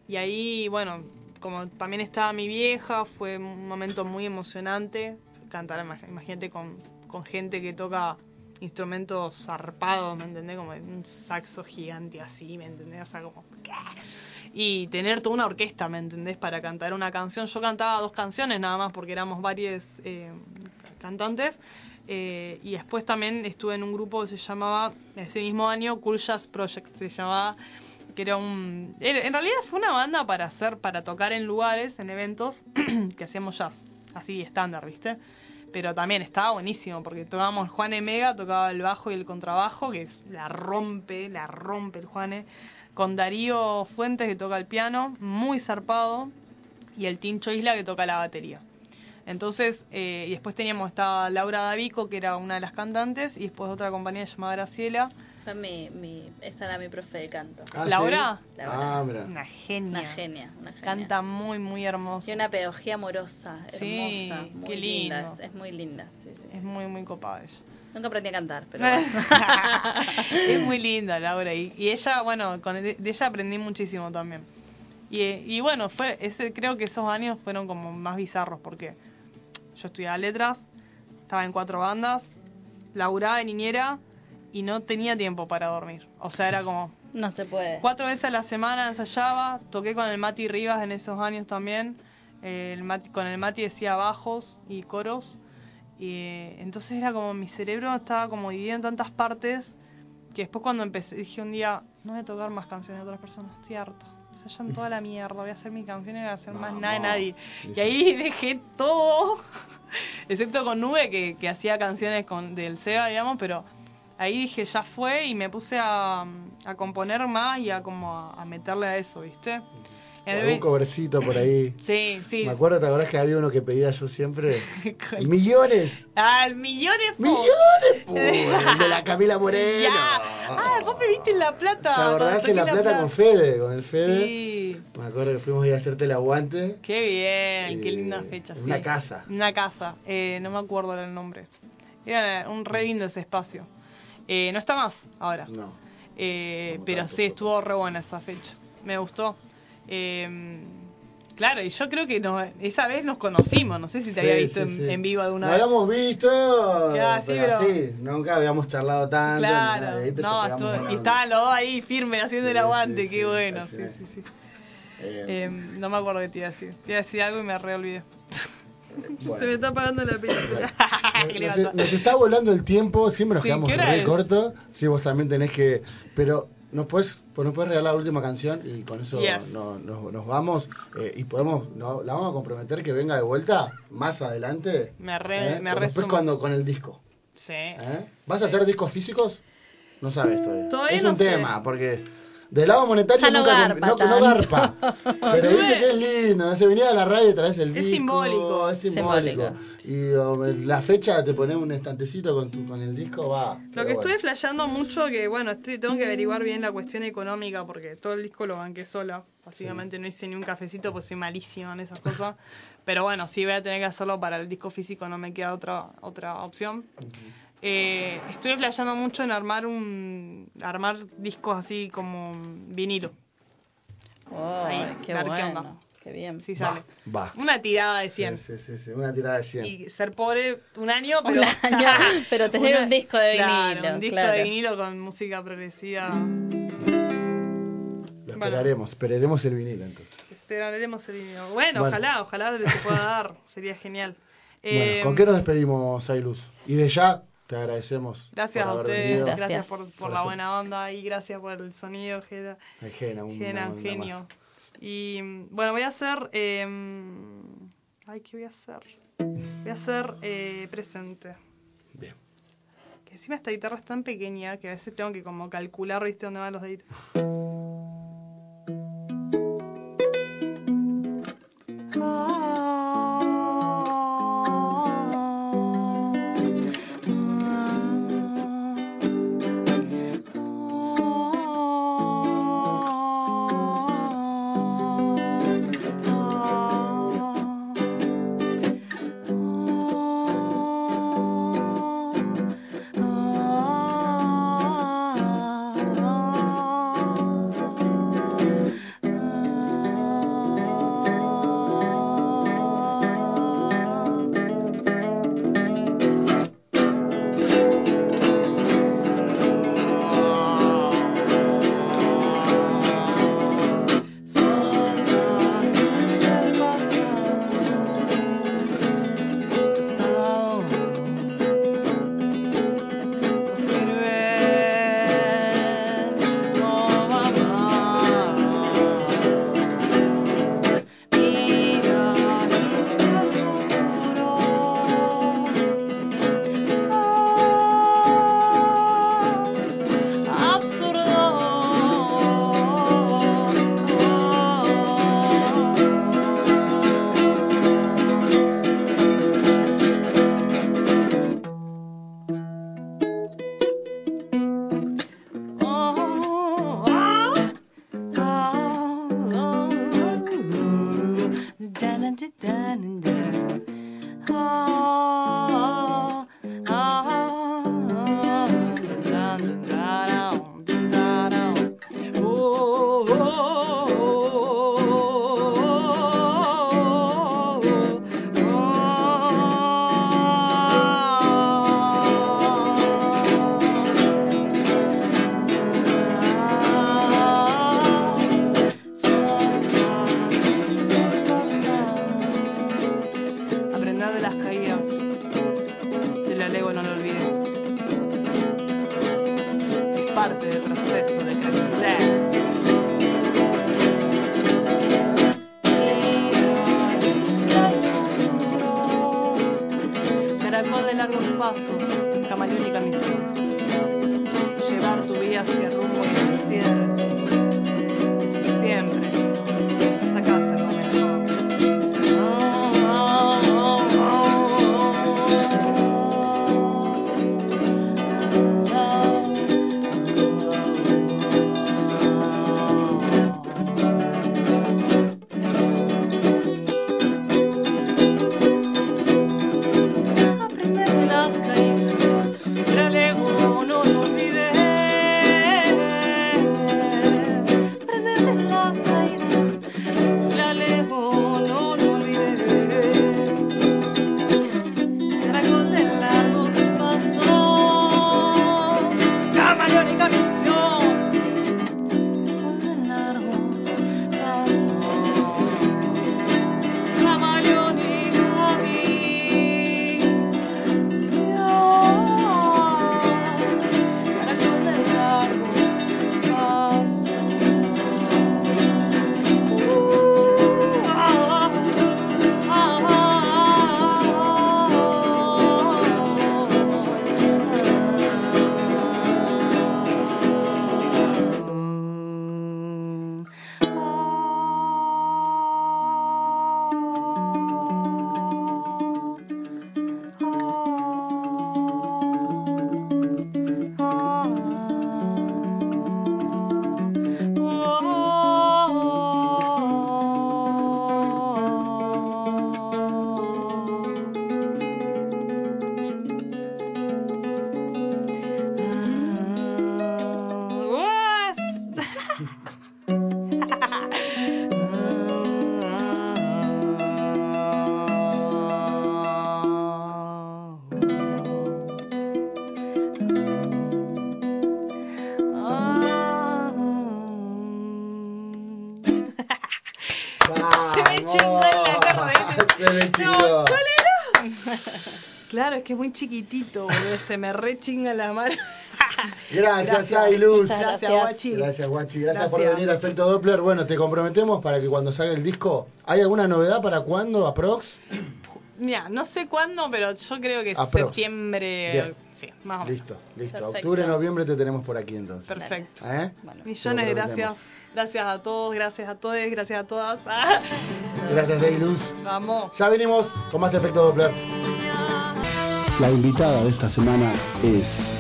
y ahí, bueno, como también estaba mi vieja, fue un momento muy emocionante. Cantar, imag- imagínate, con, con gente que toca instrumentos zarpados, ¿me entendés? Como un saxo gigante así, ¿me entendés? O sea, como... ¿qué? Y tener toda una orquesta, ¿me entendés? Para cantar una canción. Yo cantaba dos canciones nada más porque éramos varios eh, cantantes. Eh, y después también estuve en un grupo que se llamaba, ese mismo año, Cool Jazz Project, se llamaba, que era un... en realidad fue una banda para hacer, para tocar en lugares, en eventos, (clears throat) que hacíamos jazz, así estándar, ¿viste? Pero también estaba buenísimo, porque tocábamos Juan Mega, tocaba el bajo y el contrabajo, que es, la rompe, la rompe el Juane, con Darío Fuentes, que toca el piano, muy zarpado, y el Tincho Isla, que toca la batería. Entonces, eh, y después teníamos esta Laura Davico, que era una de las cantantes, y después otra compañía llamada Graciela. Fue mi, mi, esta era mi profe de canto. Ah, ¿Laura? ¿sí? Laura. Ah, mira. Una genia. Una genia, una genia. Canta muy, muy hermoso. Y una pedagogía amorosa, Sí, hermosa, muy qué linda. lindo. Es, es muy linda. Sí, sí, sí. Es muy, muy copada ella. Nunca aprendí a cantar, pero (laughs) bueno. (laughs) es muy linda Laura. Y, y ella, bueno, con, de, de ella aprendí muchísimo también. Y, y bueno, fue ese creo que esos años fueron como más bizarros porque yo estudiaba letras, estaba en cuatro bandas, laburaba de niñera y no tenía tiempo para dormir. O sea, era como no se puede. cuatro veces a la semana ensayaba, toqué con el Mati Rivas en esos años también. El Mati- con el Mati decía bajos y coros. Y eh, entonces era como mi cerebro estaba como dividido en tantas partes que después cuando empecé dije un día, no voy a tocar más canciones de otras personas, estoy harta. Se hallan toda la mierda, voy a hacer mi canción y no voy a hacer más nada de nadie. Y ahí dejé todo, (laughs) excepto con Nube, que, que hacía canciones con del Seba, digamos, pero ahí dije, ya fue, y me puse a, a componer más y a como a, a meterle a eso, ¿viste? Algún covercito por ahí. (laughs) Sí, sí. Me acuerdo, ¿te acordás que había uno que pedía yo siempre? (laughs) ¡Millones! Ah, millones, po. ¡Millones! pu! (laughs) El de la Camila Moreno. Ya. Ah, vos me viste en La Plata. ¿Te acordás cuando en La Plata con Fede? Con el Fede. Sí. Me acuerdo que fuimos a ir a hacerte el aguante. Qué bien, qué Eh, linda fecha. sí. una casa. Una casa, eh, no me acuerdo el nombre. Era un re lindo ese espacio. Eh, no está más ahora. No. Eh, pero sí, estuvo re buena esa fecha. Me gustó. Eh, claro, y yo creo que no, esa vez nos conocimos. No sé si te había visto sí, en, sí. en vivo alguna Nos vez. habíamos visto, Claro, pero pero- sí, nunca habíamos charlado tanto. nada, Claro, no, estuvo- y estaban los dos ahí firmes haciendo el aguante, qué bueno, sí, sí, sí. Eh, Eh, no me acuerdo qué te iba a decir. Te iba a decir algo y me re olvidé. (laughs) bueno. Se me está apagando la pila. (laughs) Nos- está volando el tiempo, siempre nos Sí, quedamos ¿qué hora re es? corto. Sí, vos también tenés que. Pero nos puedes, pues nos puedes regalar la última canción y con eso Yes. no- nos, nos vamos. eh, y podemos, no, la vamos a comprometer que venga de vuelta más adelante. Me re- eh, me Después cuando con el disco. Sí. ¿eh? ¿Vas a hacer discos físicos? No sabes todavía. Todavía es no un sé. tema, porque. Del lado monetario no nunca garpa no, garpa. Pero viste que es lindo, no se venía a la radio y traes el Es disco. simbólico. Es simbólico. Simbólico. Y um, la fecha te pones un estantecito con tu, con el disco, va. Lo que bueno. estuve flasheando mucho, que bueno, estoy, tengo que averiguar bien la cuestión económica, porque todo el disco lo banqué sola. Básicamente no hice ni un cafecito, pues soy malísima en esas cosas. Pero bueno, sí voy a tener que hacerlo para el disco físico, no me queda otra, otra opción. Eh, estuve flasheando mucho en armar un armar discos así como vinilo. Ahí, Ay, qué ver qué bueno. onda. Qué bien. Sí sale. Va. Una tirada de Sí, 100. sí, sí, sí, una tirada de 100. Y ser pobre un año, Un pero. año, (laughs) (laughs) pero tener un disco de Claro, vinilo, un disco claro. de vinilo con música progresiva. Lo esperaremos, esperaremos el vinilo entonces. Esperaremos el vinilo. Bueno, Bueno. ojalá, ojalá se pueda dar. Sería genial. Eh, bueno, ¿con qué nos despedimos, Ailuz? Y de ya te agradecemos. Gracias a ustedes, venido. gracias, Gracias. por, la buena onda y gracias por el sonido, Gena, un, Gena, un una genio. más. Y bueno, voy a hacer. eh, ay, ¿qué voy a hacer? Voy a hacer eh, presente. Bien. Que encima esta guitarra es tan pequeña que a veces tengo que como calcular, viste, dónde van los deditos. Que es muy chiquitito, boludo. Se me rechinga la mano. (laughs) Gracias, Ailuz. Gracias, gracias. guachi. Gracias, Guachi. Gracias, por venir a Efecto Doppler. Bueno, te comprometemos para que cuando salga el disco. ¿Hay alguna novedad para cuándo, aprox? Mira, no sé cuándo, pero yo creo que Aprox. septiembre. Bien. Sí, más o menos. Listo, listo. Perfecto. Octubre, noviembre te tenemos por aquí entonces. Perfecto. ¿Eh? Bueno. Millones de gracias. Gracias a todos, gracias a todos, gracias a todas. Gracias, Ailuz. Vamos. Ya venimos con más Efecto Doppler. La invitada de esta semana es.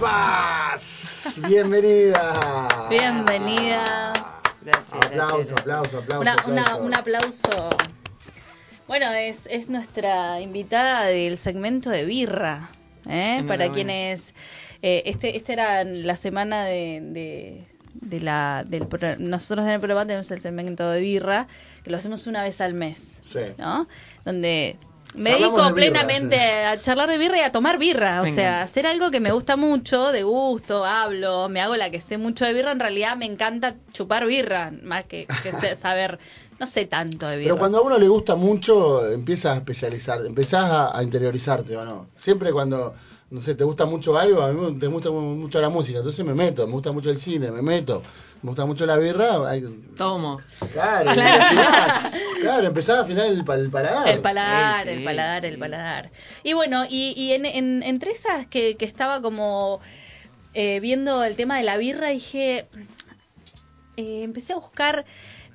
Paz. Bienvenida. Bienvenida. Gracias, Aplauso, gracias. aplauso, aplauso. Una, una- aplauso. un aplauso. Bueno, es, es nuestra invitada del segmento de birra. ¿eh? Para quienes. Eh, este, esta era la semana de. de de la del pro- nosotros en el programa tenemos el segmento de birra que lo hacemos una vez al mes Sí. ¿no? donde me Hablamos dedico de birra, plenamente sí. a charlar de birra y a tomar birra, o Me sea, encanta. hacer algo que me gusta mucho, de gusto, hablo, me hago la que sé mucho de birra, en realidad me encanta chupar birra, más que, que (laughs) saber, no sé tanto de birra. Pero cuando a uno le gusta mucho, empiezas a especializar, empezás a, a interiorizarte, ¿o no? Siempre cuando, no sé, te gusta mucho algo, a mí te gusta mucho la música, entonces me meto, me gusta mucho el cine, me meto, me gusta mucho la birra, hay- Tomo. claro, Claro. empezás a afinar el, pa- el paladar. El paladar, Sí, el sí, paladar, el paladar. Y bueno, y, y en, en- entre esas que, que estaba como eh, viendo el tema de la birra, dije, eh, empecé a buscar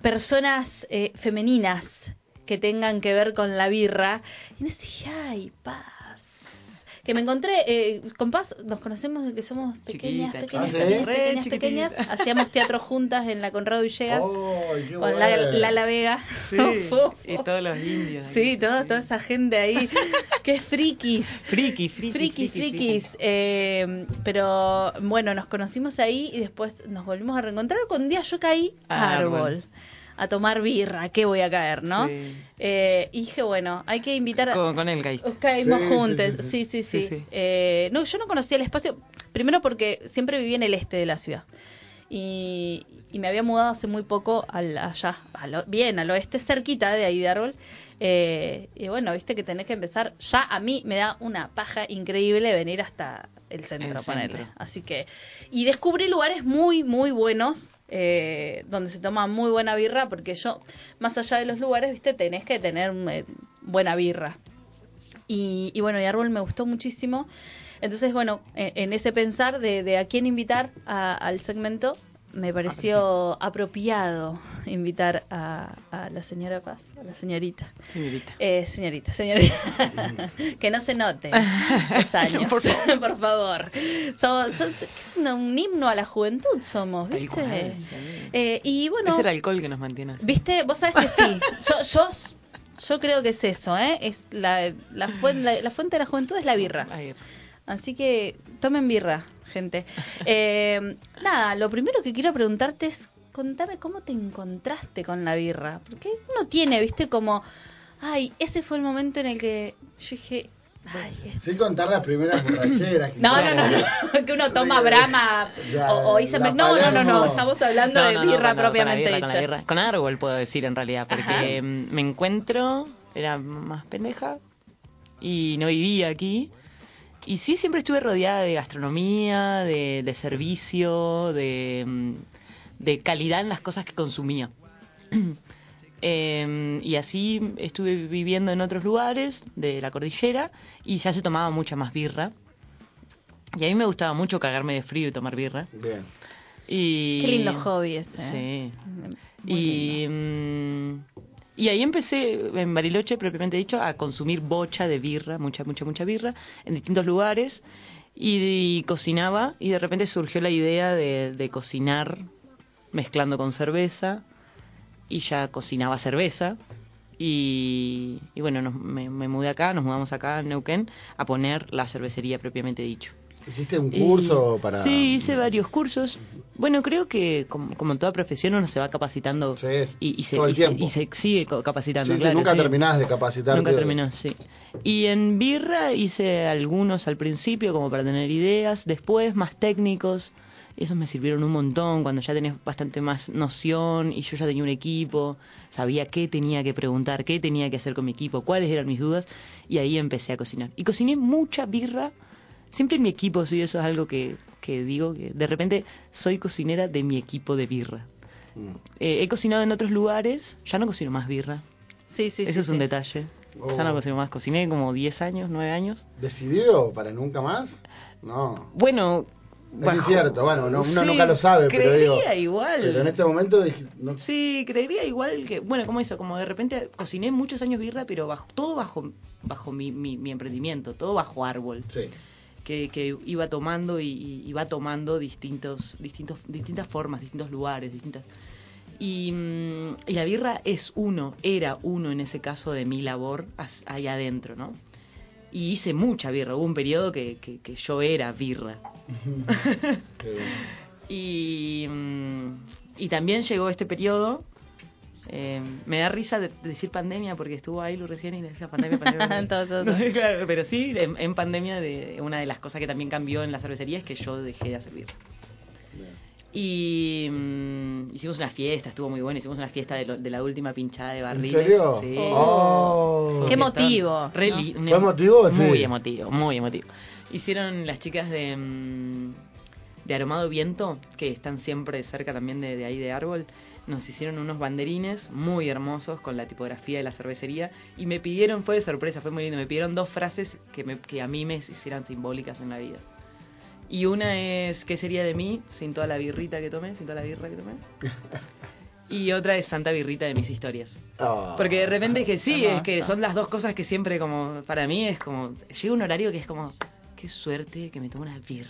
personas eh, femeninas que tengan que ver con la birra. Y no sé, dije, ay, paz. Que me encontré, eh, con Paz nos conocemos desde que somos pequeñas, Chiquita, pequeñas, pequeñas, ¿Ah, pequeñas, pequeñas. Hacíamos teatro juntas en la Conrado Villegas ¡Ay, qué con la, bueno! Lala Vega. Sí. (laughs) Y todos los indios. ahí, Sí, toda, toda esa gente ahí. (laughs) Qué frikis. Friki, friki. Frikis, frikis. Eh, pero bueno, nos conocimos ahí y después nos volvimos a reencontrar. Con un día yo caí a Árbol. árbol. A tomar birra, ¿qué voy a caer, no? Sí. Eh, y dije, bueno, hay que invitar a. Con, con el geist. Os caímos Sí, sí, juntos, sí, sí, sí. sí, sí. Sí, sí. Eh, no, yo no conocía el espacio, primero porque siempre viví en el este de la ciudad. Y, y me había mudado hace muy poco al, allá, al o- bien, al oeste, cerquita de ahí de Árbol. Eh, y bueno, viste que tenés que empezar. Ya a mí me da una paja increíble venir hasta el centro, El ponerle. centro. Así que. Y descubrí lugares muy, muy buenos. Eh, donde se toma muy buena birra. Porque yo, más allá de los lugares, viste, tenés que tener eh, buena birra. Y, y bueno, y Árbol me gustó muchísimo. Entonces, bueno, en, en ese pensar de, de a quién invitar a- al segmento, me pareció apropiado invitar a, a la señora Paz, a la señorita. Señorita. Eh, señorita, señorita. (laughs) que no se note (laughs) los años, Por (laughs) por favor. Somos, so- es una- un himno a la juventud somos, ¿viste? cual, sí. Eh, y bueno, Es el alcohol que nos mantiene así. ¿Viste? Vos sabés que sí. Yo, yo, yo creo que es eso, ¿eh? Es la, la, fuen- la- la fuente de la juventud es la birra. Así que tomen birra, gente. Eh, nada, lo primero que quiero preguntarte es, contame cómo te encontraste con la birra. Porque uno tiene, ¿viste? Como, ay, ese fue el momento en el que yo dije, ay, Sin contar las primeras borracheras. no, no, quizás. no, no, que uno toma brama Ya, o, o la No, no, no, no, estamos hablando No, de no, no, birra con propiamente con birra, dicha. Con, la birra. Con árbol puedo decir en realidad, porque Ajá. mm, me encuentro, era más pendeja y no vivía aquí. Y sí, siempre estuve rodeada de gastronomía, de, de servicio, de, mm, de calidad en las cosas que consumía. (clears throat) Em, y así estuve viviendo en otros lugares de la cordillera y ya se tomaba mucha más birra. Y a mí me gustaba mucho cagarme de frío y tomar birra. Bien. Y... Qué lindo hobby ese. ¿eh? Sí. Muy Y, mm, y ahí empecé en Bariloche, propiamente dicho, a consumir bocha de birra, mucha, mucha, mucha birra, en distintos lugares. Y, cocinaba, y de repente surgió la idea de, de cocinar mezclando con cerveza. Y ya cocinaba cerveza. Y, y bueno, nos- me, me mudé acá, nos mudamos acá en Neuquén a poner la cervecería propiamente dicho. ¿Hiciste un curso Y- para...? Sí, hice varios cursos. Bueno, creo que como, como en toda profesión uno se va capacitando Sí, y, y se, todo el y se- tiempo. y se sigue capacitando. Sí, nunca terminás de capacitarte. Nunca terminó, sí. Y en birra hice algunos al principio como para tener ideas, después más técnicos. Esos me sirvieron un montón cuando ya tenés bastante más noción y yo ya tenía un equipo, sabía qué tenía que preguntar, qué tenía que hacer con mi equipo, cuáles eran mis dudas y ahí empecé a cocinar. Y cociné mucha birra, siempre en mi equipo, sí, eso es algo que, que digo, que de repente soy cocinera de mi equipo de birra. Mm. Eh, he cocinado en otros lugares, ya no cocino más birra. Sí, sí, Eso sí, es un sí. detalle. Oh. Ya no cocino más. Cociné como 10 años, 9 años. ¿Decidido para nunca más? No. Bueno. Eso es cierto, bueno, no- uno Sí, nunca lo sabe, pero digo... creería igual. Pero en este momento no, Sí, creería igual que, bueno, como eso, como de repente cociné muchos años birra, pero bajo, todo bajo, bajo mi, mi, mi emprendimiento, todo bajo árbol, sí. Que, que iba tomando y, y iba tomando distintos, distintos, distintas formas, distintos lugares, distintas. Y, mm, y la birra es uno, era uno en ese caso de mi labor ahí adentro, ¿no? Y hice mucha birra, hubo un periodo que, que, que yo era birra. (laughs) Y, mm, y también llegó este periodo. Eh, me da risa de- decir pandemia porque estuvo ahí lo recién y le decía pandemia, pandemia. (laughs) pandemia. Todo, todo, No todo. sé, claro, pero sí, en, en pandemia de, una de las cosas que también cambió en la cervecería es que yo dejé de. Bien. Y mm, hicimos una fiesta, estuvo muy bueno. Hicimos una fiesta de, lo- de la última pinchada de ¿En barriles. serio? Sí. Oh. Qué emotivo, ¿no? ¿Fue em- emotivo? Sí. Muy emotivo, muy emotivo. Hicieron las chicas de, mm, de Aromado Viento, que están siempre cerca también de, de ahí de Árbol. Nos hicieron unos banderines muy hermosos con la tipografía de la cervecería y me pidieron, fue de sorpresa, fue muy lindo, me pidieron dos frases que, me- que a mí me hicieran simbólicas en la vida. Y una es, ¿qué sería de mí sin toda la birrita que tomé, sin toda la birra que tomé? (laughs) Y otra es Santa Birrita de mis historias. Ah. Porque de repente es que sí, es que son las dos cosas que siempre como, para mí es como, llega un horario que es como, qué suerte que me tomo una birra.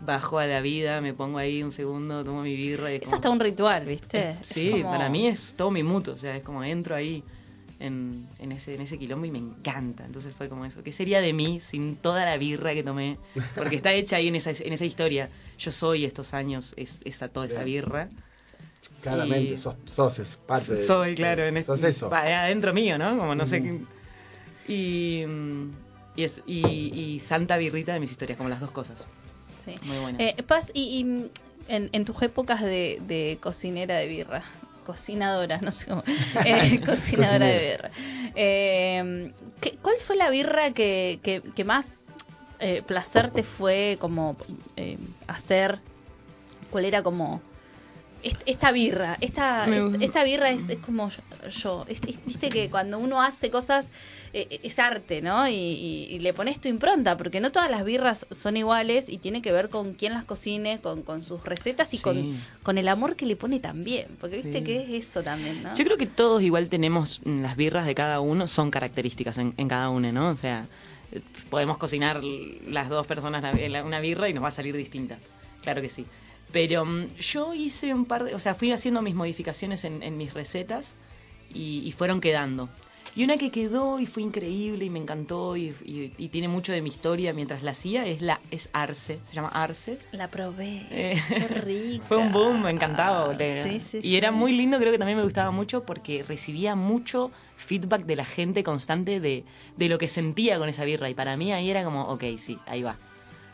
Bajo a la vida, me pongo ahí un segundo, tomo mi birra y es Es como- hasta un ritual, ¿viste? (laughs) Es Sí, como- para mí es todo mi mutuo, o sea, es como entro ahí en, en ese en ese quilombo y me encanta. Entonces fue como eso, ¿qué sería de mí sin toda la birra que tomé? Porque está hecha ahí en esa, en esa historia. Yo soy estos años es, esa toda esa birra. Claramente, Y- sos, sos es parte de... Soy, claro, en Sos este, eso. adentro mío, ¿no? Como no sé qué. Y, mm, y, es- y, y Santa Birrita de mis historias, como las dos cosas. Sí. Muy buena. Eh, Paz, y, y, en, en tus épocas de, de cocinera de birra, cocinadora, no sé cómo, (laughs) eh, cocinadora de birra. Eh, ¿qué- ¿Cuál fue la birra que, que, que más eh, placer te fue como eh, hacer? ¿Cuál era como esta birra? Esta, esta birra es, es como yo. Es- es- Viste que cuando uno hace cosas eh, es arte, ¿no? Y, y- y le pones tu impronta, porque no todas las birras son iguales y tiene que ver con quién las cocine, con, con sus recetas y Sí. con, con el amor que le pone también. Porque viste Sí. que es eso también, ¿no? Yo creo que todos igual tenemos mm, las birras de cada uno, son características en, en cada uno, ¿no? O sea, eh, podemos cocinar las dos personas una birra y nos va a salir distinta. Claro que sí. Pero mm, yo hice un par de, o sea, fui haciendo mis modificaciones en, en mis recetas y, y fueron quedando. Y una que quedó y fue increíble y me encantó y, y- y tiene mucho de mi historia mientras la hacía es la es Arce, se llama Arce. La probé. Eh, Qué rica. (laughs) Fue un boom, me encantaba. le- Sí, sí, y sí. era muy lindo, creo que también me gustaba mucho porque recibía mucho feedback de la gente constante de, de lo que sentía con esa birra. Y para mí ahí era como, ok, sí, ahí va.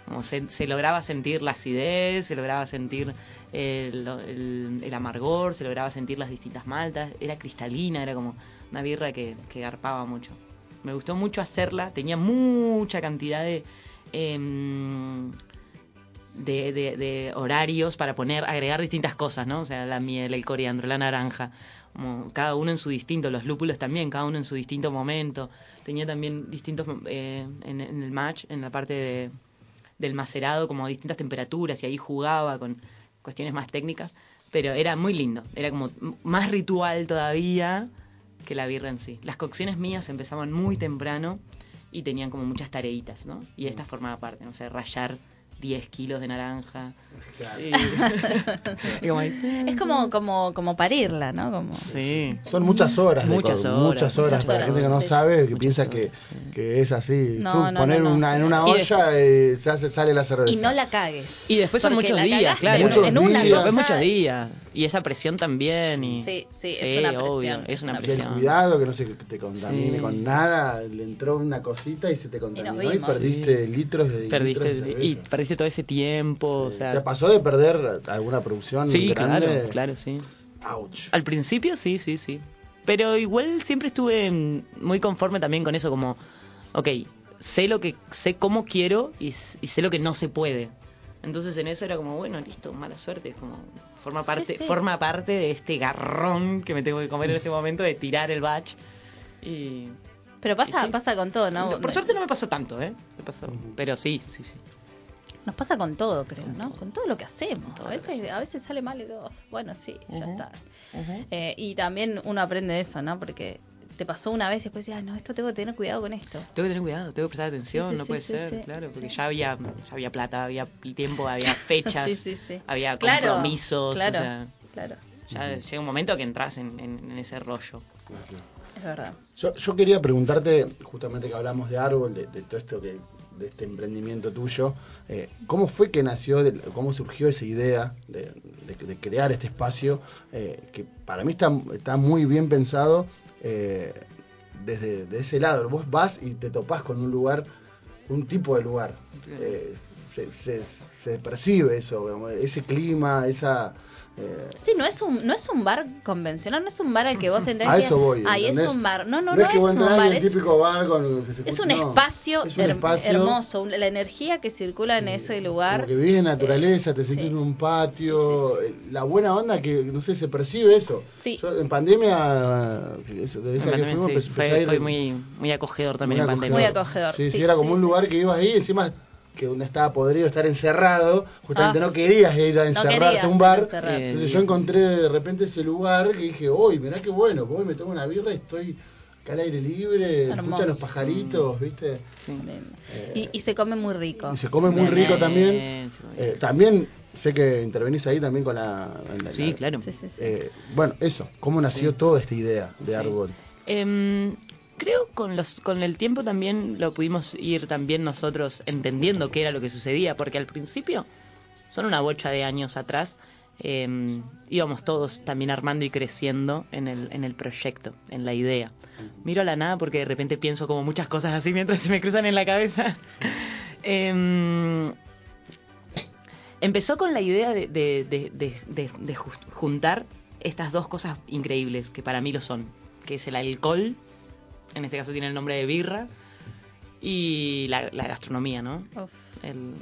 Como se, se lograba sentir la acidez, se lograba sentir el, el- el amargor, se lograba sentir las distintas maltas. Era cristalina, era como una birra que, que garpaba mucho. Me gustó mucho hacerla, tenía mucha cantidad de... em, de, de- de horarios para poner, agregar distintas cosas, ¿no? O sea, la miel, el coriandro, la naranja, como cada uno en su distinto, los lúpulos también, cada uno en su distinto momento. Tenía también distintos, eh, en, en el match, en la parte de, del macerado, como distintas temperaturas y ahí jugaba con cuestiones más técnicas, pero era muy lindo, era como más ritual todavía que la birra en sí. Las cocciones mías empezaban muy temprano y tenían como muchas tareitas, ¿no? Y esta formaba parte, ¿no? O sea, rayar 10 kilos de naranja. Claro. Y, (laughs) y como ahí- Es como, como, como parirla, ¿no? Como... Sí. Son muchas horas. Muchas horas, Muchas horas para la gente que no sí. sabe, que Muchas piensa horas, que, sí. que es así. No, Tú no, poner no, no. una, en una Y olla eh, se hace, sale la cerveza. Y no la cagues. Y después son muchos días, cagaste claro. Muchos en una días. cosa. Después muchos días. Y esa presión también. Y... Sí, sí, es una presión, obvio, es es una Y presión. cuidado que no se te contamine Sí. con nada, le entró una cosita y se te contaminó y, perdiste litros de Perdiste, litros de y cerveza. Todo ese tiempo. Sí. o sea, ¿Te pasó de perder alguna producción sí, grande? claro, claro, sí. Ouch. Al principio sí, sí, sí. Pero igual siempre estuve muy conforme también con eso, como, ok, sé lo que, sé cómo quiero y, sé lo que no se puede. Entonces en eso era como, bueno, listo, mala suerte, es como, forma Sí, parte, sí. forma parte de este garrón que me tengo que comer en este momento de tirar el batch. Y Pero pasa, Y sí. pasa con todo, ¿no? por suerte no me pasó tanto, ¿eh? Me pasó, pero sí, sí, sí. Nos pasa con todo, creo, ¿no? todo. Con todo lo que hacemos. todo A veces, a veces sale mal y digo, bueno, sí, ya está. Eh, y también uno aprende de eso, ¿no? Porque te pasó una vez y después decías, "Ah, no, esto tengo que tener cuidado con esto. Tengo que tener cuidado, tengo que prestar atención, Sí, sí, no sí, puede sí, ser, sí, claro, porque sí. ya había ya había plata, había tiempo, había (laughs) fechas, Sí, sí, sí. había Claro, compromisos, claro, o sea, claro, ya llega un momento que entras en, en- en ese rollo. es verdad. Yo, yo quería preguntarte, justamente que hablamos de árbol, de, de todo esto que de este emprendimiento tuyo, eh, ¿cómo fue que nació, de- cómo surgió esa idea de, de- de crear este espacio eh, que para mí está, está muy bien pensado eh, desde de ese lado? Vos vas y te topás con un lugar, un tipo de lugar, se, se- se percibe eso, ese clima, esa... eh, Sí, no es un no es un bar convencional, no es un bar al que vos (laughs) entras A y eso voy. Ahí es un bar. No, no, no, no, es que es vos un bar. Es, típico bar con el que se es un no, espacio, es un her- espacio hermoso. La energía que circula en ese lugar. Como que vivís en naturaleza, te Eh, sentís sí. en un patio, Sí, eh, la buena onda que, no sé, se percibe eso. Sí. Yo en pandemia, eh, eso- de esa En que pandemia, fuimos, fue, muy, muy acogedor también muy en pandemia. Muy acogedor, Sí, sí, sí, era como sí, un sí. lugar que ibas ahí, encima que uno estaba podrido estar encerrado, justamente Ah. no querías ir a encerrarte a un bar. Entonces yo encontré de repente ese lugar que dije, uy, mirá qué bueno, voy, me tomo una birra y estoy acá al aire libre, escuchan los pajaritos, ¿viste? Sí. Eh, Y, y se come muy rico. y se come muy Bien, rico también. sí, Eh, también sé que intervenís ahí también con la... la- Sí, la- claro. Sí, sí, sí. Eh, bueno, eso, ¿cómo nació toda esta idea de Sí. árbol? Creo con los con el tiempo también lo pudimos ir también nosotros entendiendo qué era lo que sucedía, porque al principio, son una bocha de años atrás, em, íbamos todos también armando y creciendo en el, en el proyecto, en la idea. Miro a la nada porque de repente pienso como muchas cosas así mientras se me cruzan en la cabeza. (laughs) Em, empezó con la idea de, de- de- de- de- de ju- juntar estas dos cosas increíbles que para mí lo son, que es el alcohol, en este caso tiene el nombre de birra, y la, la gastronomía, ¿no? El,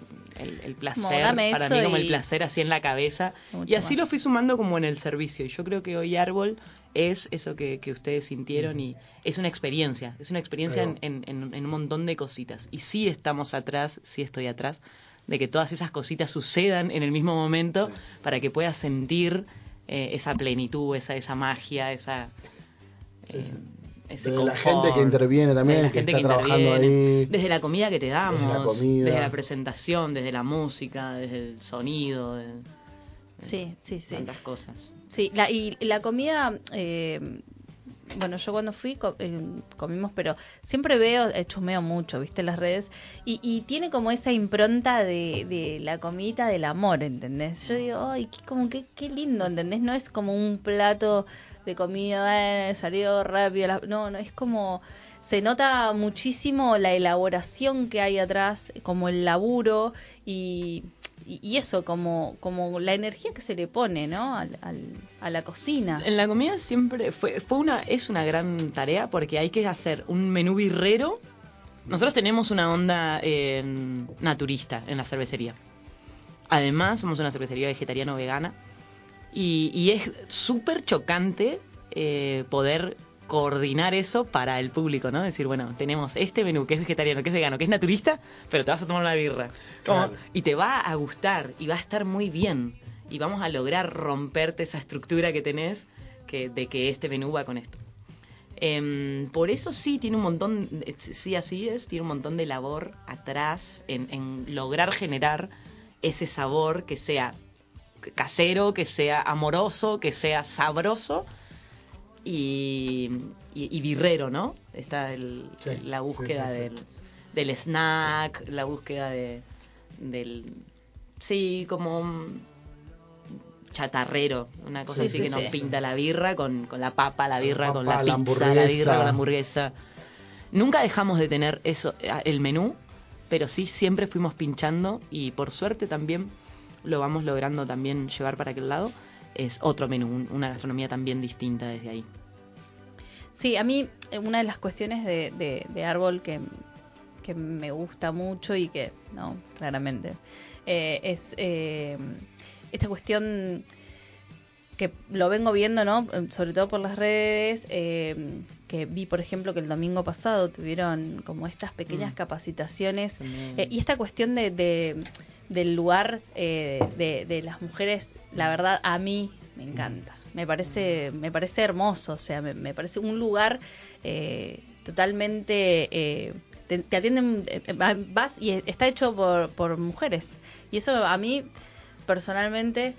el- placer, para mí como y- el placer así en la cabeza. Mucho Y así más. lo fui sumando como en el servicio. Y yo creo que hoy Árbol es eso que, que ustedes sintieron y es una experiencia, es una experiencia en, en- en- en un montón de cositas. Y sí estamos atrás, sí estoy atrás, de que todas esas cositas sucedan en el mismo momento Sí. para que puedas sentir eh, esa plenitud, esa, esa magia, esa... eh, ese De la gente que interviene también, la que gente está que trabajando interviene, ahí. Desde la comida que te damos, Desde la comida. desde la presentación, desde la música, desde el sonido, de, Sí, sí, sí. tantas cosas. Sí, la, y la comida, eh, bueno, yo cuando fui eh, comimos, pero siempre veo, eh, chusmeo mucho, viste, las redes, y, y tiene como esa impronta de, de la comidita del amor, ¿entendés? Yo digo, ay, qué, como que, qué lindo, ¿entendés? No es como un plato de comida, eh, salió rápido, no, no, es como... Se nota muchísimo la elaboración que hay atrás, como el laburo y, y, y eso, como, como la energía que se le pone, ¿no? Al, al- a la cocina. En la comida siempre fue, fue una, es una gran tarea porque hay que hacer un menú birrero. Nosotros tenemos una onda eh, naturista en la cervecería. Además, somos una cervecería vegetariano-vegana. Y, y es súper chocante eh, poder coordinar eso para el público, ¿no? Decir, bueno, tenemos este menú que es vegetariano, que es vegano, que es naturista, pero te vas a tomar una birra. Claro. Y te va a gustar y va a estar muy bien. Y vamos a lograr romperte esa estructura que tenés que, de que este menú va con esto. Em, por eso sí tiene un montón, sí así es, tiene un montón de labor atrás en, en lograr generar ese sabor que sea casero, que sea amoroso, que sea sabroso y, y, y birrero, ¿no? Está el- Sí, la búsqueda sí, sí. Del, del snack, la búsqueda de, del... Sí, como un chatarrero, una cosa Sí, así sí, que nos pinta la birra con, con la papa, la birra La con la la pizza, la birra con la hamburguesa. Nunca dejamos de tener eso, el menú, pero sí siempre fuimos pinchando y por suerte también lo vamos logrando también llevar para aquel lado. Es otro menú, un- una gastronomía también distinta desde ahí. Sí, a mí eh, una de las cuestiones de, de, de árbol que, que me gusta mucho y que, no, claramente, eh, es eh, esta cuestión que lo vengo viendo, ¿no? Sobre todo por las redes, eh, que vi, por ejemplo, que el domingo pasado tuvieron como estas pequeñas Mm. capacitaciones eh, y esta cuestión de, de- del lugar eh, de, de las mujeres, la verdad, a mí me encanta. Me parece, me parece hermoso, o sea, me, me parece un lugar eh, totalmente... te, te atienden, vas y está hecho por, por mujeres. Y eso a mí, personalmente,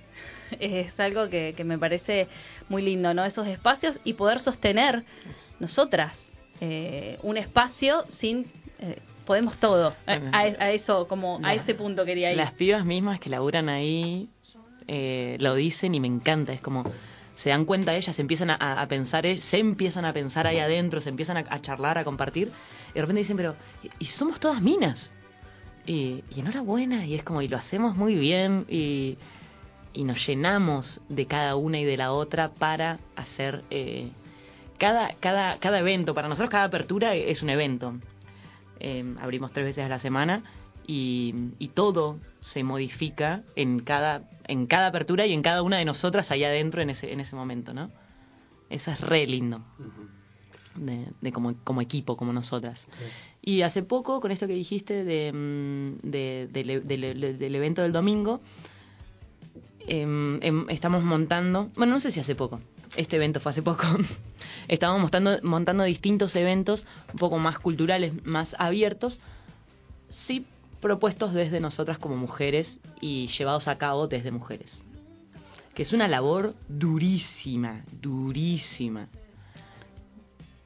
(laughs) es algo que, que me parece muy lindo, ¿no? Esos espacios y poder sostener nosotras eh, un espacio sin... eh, podemos todo. A, eso, como a ese punto quería ir. Las pibas mismas que laburan ahí eh, lo dicen y me encanta. Es como se dan cuenta ellas, se empiezan a, a pensar, eh, se empiezan a pensar ahí adentro, se empiezan a, a charlar, a compartir. Y de repente dicen, pero, y, y somos todas minas. Y, y enhorabuena, y es como, y lo hacemos muy bien, y, y nos llenamos de cada una y de la otra para hacer eh, cada, cada, cada evento. Para nosotros cada apertura es un evento. Eh, abrimos tres veces a la semana y, y todo se modifica en cada, en cada apertura y en cada una de nosotras allá adentro en ese, en ese momento, ¿no? Eso es re lindo. De, de como, como equipo, como nosotras. Y hace poco, con esto que dijiste de, mm, de- del- del- del evento del domingo, em, em, estamos montando, bueno, no sé si hace poco, este evento fue hace poco, (laughs) estamos montando, montando distintos eventos un poco más culturales, más abiertos, sí propuestos desde nosotras como mujeres y llevados a cabo desde mujeres. Que es una labor durísima, durísima.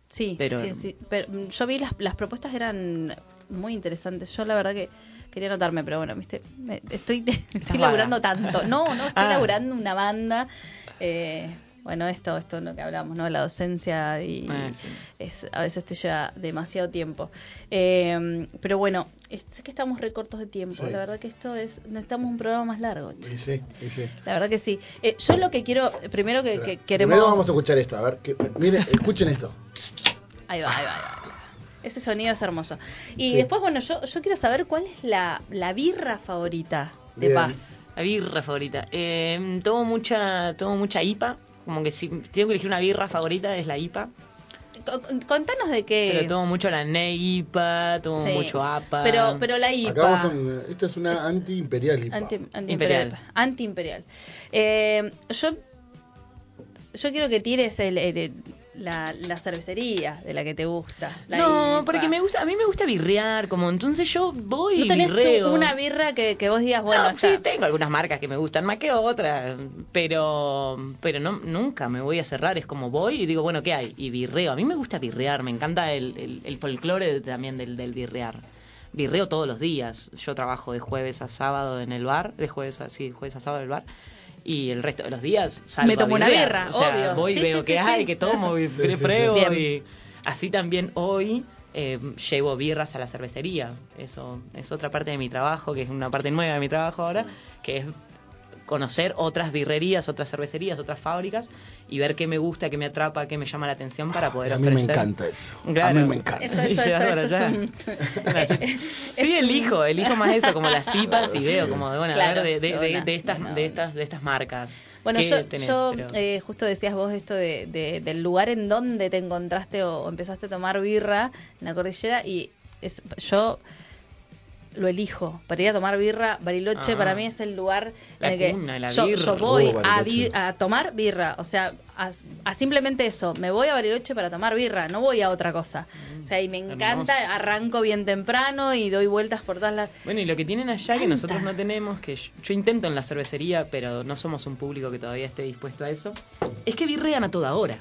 Sí, Pero- sí, sí. Pero mm, yo vi las, las propuestas eran muy interesantes. Yo la verdad que quería anotarme, pero bueno, viste, me- estoy, (laughs) estoy laburando tanto. No, no, estoy (laughs) Ah. laburando una banda. eh, bueno, esto, esto es lo que hablamos, ¿no? La docencia y Ah, sí. es, a veces te lleva demasiado tiempo. Eh, pero bueno, es que estamos recortos de tiempo. Sí. La verdad que esto es, necesitamos un programa más largo. Y sí, y sí. La verdad que sí. Eh, yo lo que quiero, primero que, queremos... Primero vamos a escuchar esto, a ver. Que, miren, escuchen esto. Ahí va, ahí va, ahí va. Ese sonido es hermoso. Y Sí. después, bueno, yo, yo quiero saber cuál es la, la birra favorita de Bien. Paz. La birra favorita. Eh, tomo mucha, tomo mucha IPA. Como que si tengo que elegir una birra favorita es la IPA. Co- con- Contanos de qué... Pero tomo mucho la NEIPA, tomo Sí. mucho APA. Pero, pero la IPA... Acá vamos a, esto es una anti-imperial IPA. Anti, antiimperial. Imperial. Antiimperial. Eh, yo, yo quiero que tires el, el- el- la, la cervecería de la que te gusta. la no, IPA. porque me gusta, a mí me gusta birrear, como entonces yo voy ¿No y tenés birreo. una birra que, que vos digas, bueno, No, sí, tengo algunas marcas que me gustan más que otras, pero pero no nunca me voy a cerrar, es como voy y digo, bueno, ¿qué hay? Y birreo. A mí me gusta birrear, me encanta el, el, el folclore también del, del birrear. Birreo todos los días. Yo trabajo de jueves a sábado en el bar, de jueves a, sí, jueves a sábado en el bar. Y el resto de los días salgo Me tomo a una birra, O sea, obvio. voy y Sí, veo sí, qué sí, hay, sí. qué tomo, y Sí, sí, sí. pruebo. Y así también hoy eh, llevo birras a la cervecería. Eso es otra parte de mi trabajo, que es una parte nueva de mi trabajo ahora, que es conocer otras birrerías, otras cervecerías, otras fábricas y ver qué me gusta, qué me atrapa, qué me llama la atención para poder a mí me ofrecer. encanta eso. A mí me encanta. Eso, (laughs) Y eso, eso, eso un... (laughs) (laughs) Sí, elijo, elijo más eso, como las cipas y veo como de, bueno, Claro, a ver, de, de, de- de estas, de estas, de estas marcas. Bueno, ¿Qué yo, tenés? yo Pero- eh, justo decías vos esto de, de- del lugar en donde te encontraste o, o empezaste a tomar birra en la cordillera y es, yo lo elijo para ir a tomar birra. Bariloche Ah. para mí es el lugar La en el que cuna de la yo, voy Oh, a, tomar birra, o sea, a, a simplemente eso. Me voy a Bariloche para tomar birra, no voy a otra cosa. O sea, y me encanta, hermoso. arranco bien temprano y doy vueltas por todas las... Bueno, y lo que tienen allá que nosotros no tenemos, que yo, yo intento en la cervecería, pero no somos un público que todavía esté dispuesto a eso, es que birrean a toda hora.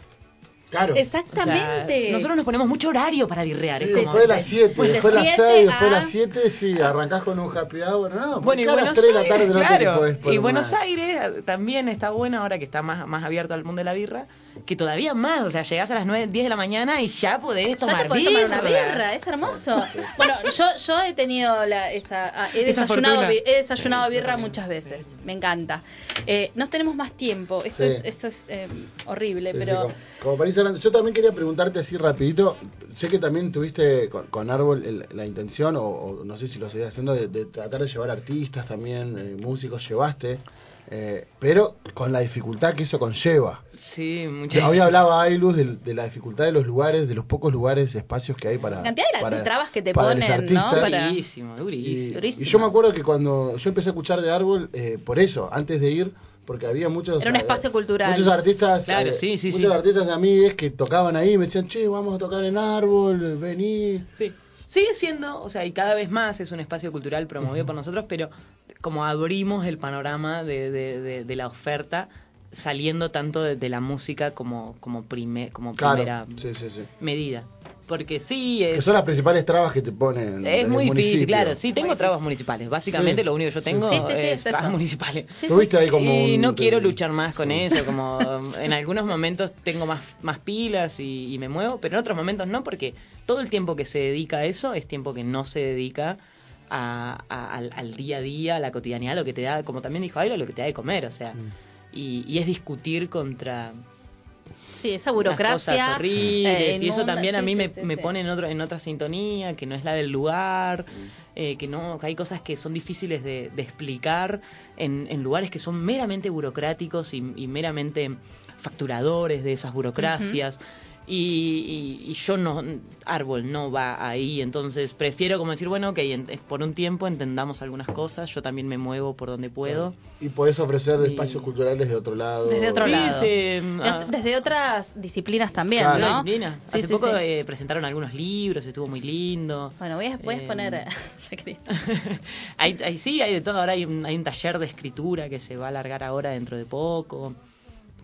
Claro. O sea, Exactamente. nosotros nos ponemos mucho horario para birrear. Sí, es como, después de las 7, Pues de después de las siete 6, después de las 7, sí, arrancás con un happy hour. No, Bueno, y a las Buenos 3 de la Aires, tarde no te claro, podés poner y Buenos más. Aires eh, también está bueno ahora que está más, más abierto al mundo de la birra, que todavía más, o sea, llegás a las 9, 10 de la mañana y ya podés Ya tomar te podés birra. tomar una birra, es hermoso. Bueno, yo, yo he tenido la, esa, ah, he Esa desayunado, bi- he desayunado birra muchas veces, me encanta. Eh, no tenemos más tiempo, esto Sí. es, esto es eh, horrible, Sí, sí, pero como, como para yo también quería preguntarte así rapidito, sé que también tuviste con, con Árbol el- la intención, o, o no sé si lo seguís haciendo, de, de tratar de llevar artistas también, eh, músicos, llevaste, eh, pero con la dificultad que eso conlleva. Sí, muchas Hoy hablaba Ailus de, de la dificultad de los lugares, de los pocos lugares, espacios que hay para... la cantidad de, para- de trabas que te para ponen, ¿no? artistas. Para... Durísimo, Y, durísimo. Durísimo. y yo me acuerdo que cuando yo empecé a escuchar de Árbol, eh, por eso, antes de ir, porque había muchos... Era un espacio cultural. Muchos artistas, Claro, eh, sí, sí, muchos sí. artistas de amigues que tocaban ahí, me decían, che, vamos a tocar en Árbol, vení. Sí. Sigue siendo, o sea, y cada vez más es un espacio cultural promovido por nosotros, pero como abrimos el panorama de, de, de- de la oferta, saliendo tanto de, de la música como, como, prime- como primera Claro, sí, sí, sí. medida. Porque sí, Que es, son las principales trabas que te ponen. es muy difícil, municipio. claro. Sí, tengo Muy trabas difícil. municipales. Básicamente Sí. lo único que yo tengo sí. Sí, es es trabas eso. municipales. Sí, sí. Tuviste ahí como y un- no quiero luchar más con Sí. eso, como (laughs) en algunos momentos tengo más, más pilas y, y me muevo, pero en otros momentos no, porque todo el tiempo que se dedica a eso es tiempo que no se dedica a- a- al, al día a día, a la cotidianidad, lo que te da, como también dijo Ailo, lo que te da de comer, o sea, Mm. y, y es discutir contra Sí, esa burocracia. cosas horribles eh, y eso también a mí sí, me, sí, me sí. pone en otro en otra sintonía que no es la del lugar eh, que no que hay cosas que son difíciles de, de explicar en, en lugares que son meramente burocráticos y, y meramente facturadores de esas burocracias y, y- y yo no árbol no va ahí entonces prefiero como decir bueno ok en- por un tiempo entendamos algunas cosas yo también me muevo por donde puedo Y podés ofrecer Y- espacios culturales de otro lado. Desde otro Sí, lado. se- ah, Desde- otras disciplinas también, Claro. ¿no? disciplina. Sí, Hace sí, poco sí. eh, presentaron algunos libros, estuvo muy lindo. Bueno, voy a, voy a Eh, exponer. (laughs) (laughs) ya quería. hay, hay- sí, hay de todo. Ahora hay un, hay un taller de escritura que se va a alargar ahora dentro de poco.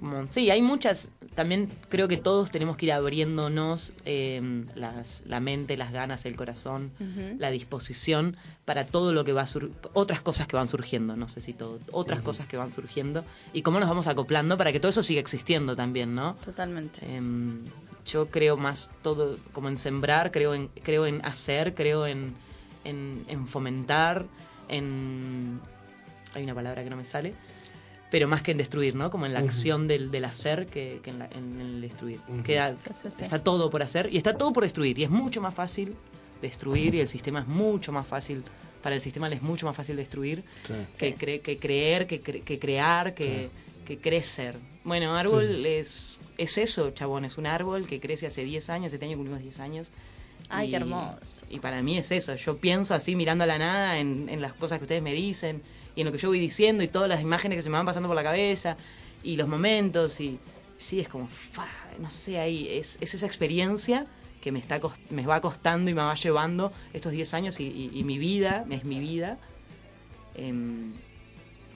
Como, sí, hay muchas. También creo que todos tenemos que ir abriéndonos eh, las, la mente, las ganas, el corazón, la disposición para todo lo que va a sur otras cosas que van surgiendo, no sé si todo, otras cosas que van surgiendo y cómo nos vamos acoplando para que todo eso siga existiendo también, ¿no? Totalmente. Em, yo creo más todo como en sembrar, creo en, creo en hacer, creo en, en, en fomentar, en... Hay una palabra que no me sale, pero más que en destruir, ¿no? Como en la acción del, del hacer que, que en, la- en el destruir. Queda-. Está todo por hacer y está todo por destruir. Y es mucho más fácil destruir y el sistema es mucho más fácil, para el sistema le es mucho más fácil destruir Sí. que, cre- que creer, que, cre- que crear, que, que crecer. Bueno, árbol Sí. es, es eso, chabón, es un árbol que crece hace 10 años, este año cumplimos 10 años. Ay, y, qué hermoso. Y para mí es eso, yo pienso así mirando a la nada en, en las cosas que ustedes me dicen y en lo que yo voy diciendo y todas las imágenes que se me van pasando por la cabeza y los momentos y sí, es como, fa, no sé, ahí es, es esa experiencia que me, está me va costando y me va llevando estos 10 años y, y- y mi vida, es mi vida em,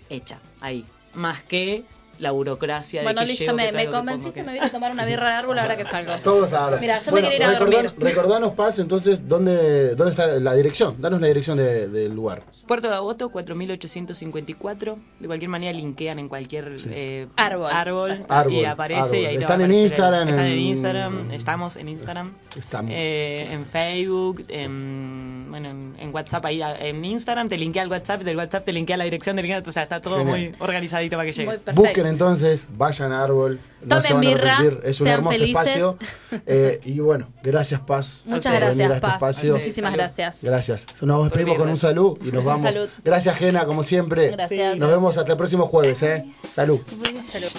hecha ahí, más que la burocracia de Bueno, que listo, llego, que me, me convenciste, que- me voy a tomar una birra de árbol ahora que salgo. Todos ahora. Mira, yo me quiero ir a recordan- dormir. Recordanos, Paz, entonces, ¿dónde, ¿dónde está la dirección? Danos la dirección de- del lugar. Puerto de Agosto 4854. De cualquier manera linkean en cualquier eh, Árbol. árbol, Árbol, y aparece árbol. y ahí Están en el- Instagram, están en en- Instagram, estamos en Instagram. Estamos. Eh, en Facebook, en, bueno, en, en WhatsApp ahí en Instagram te linkea al WhatsApp, del WhatsApp te linkea la dirección del o sea, está todo Genial. muy organizadito para que Muy llegues. perfecto. Busquen entonces, vayan a Árbol, no se van a repetir, es un hermoso espacio. (laughs) Eh, y bueno, gracias Paz. Muchas por gracias a este Paz. Espacio. Muchísimas gracias. Gracias. Nos despedimos con un salud y nos (laughs) vamos. Gracias Gena, como siempre. Gracias. Nos vemos hasta el próximo jueves, ¿eh? Salud. Salud.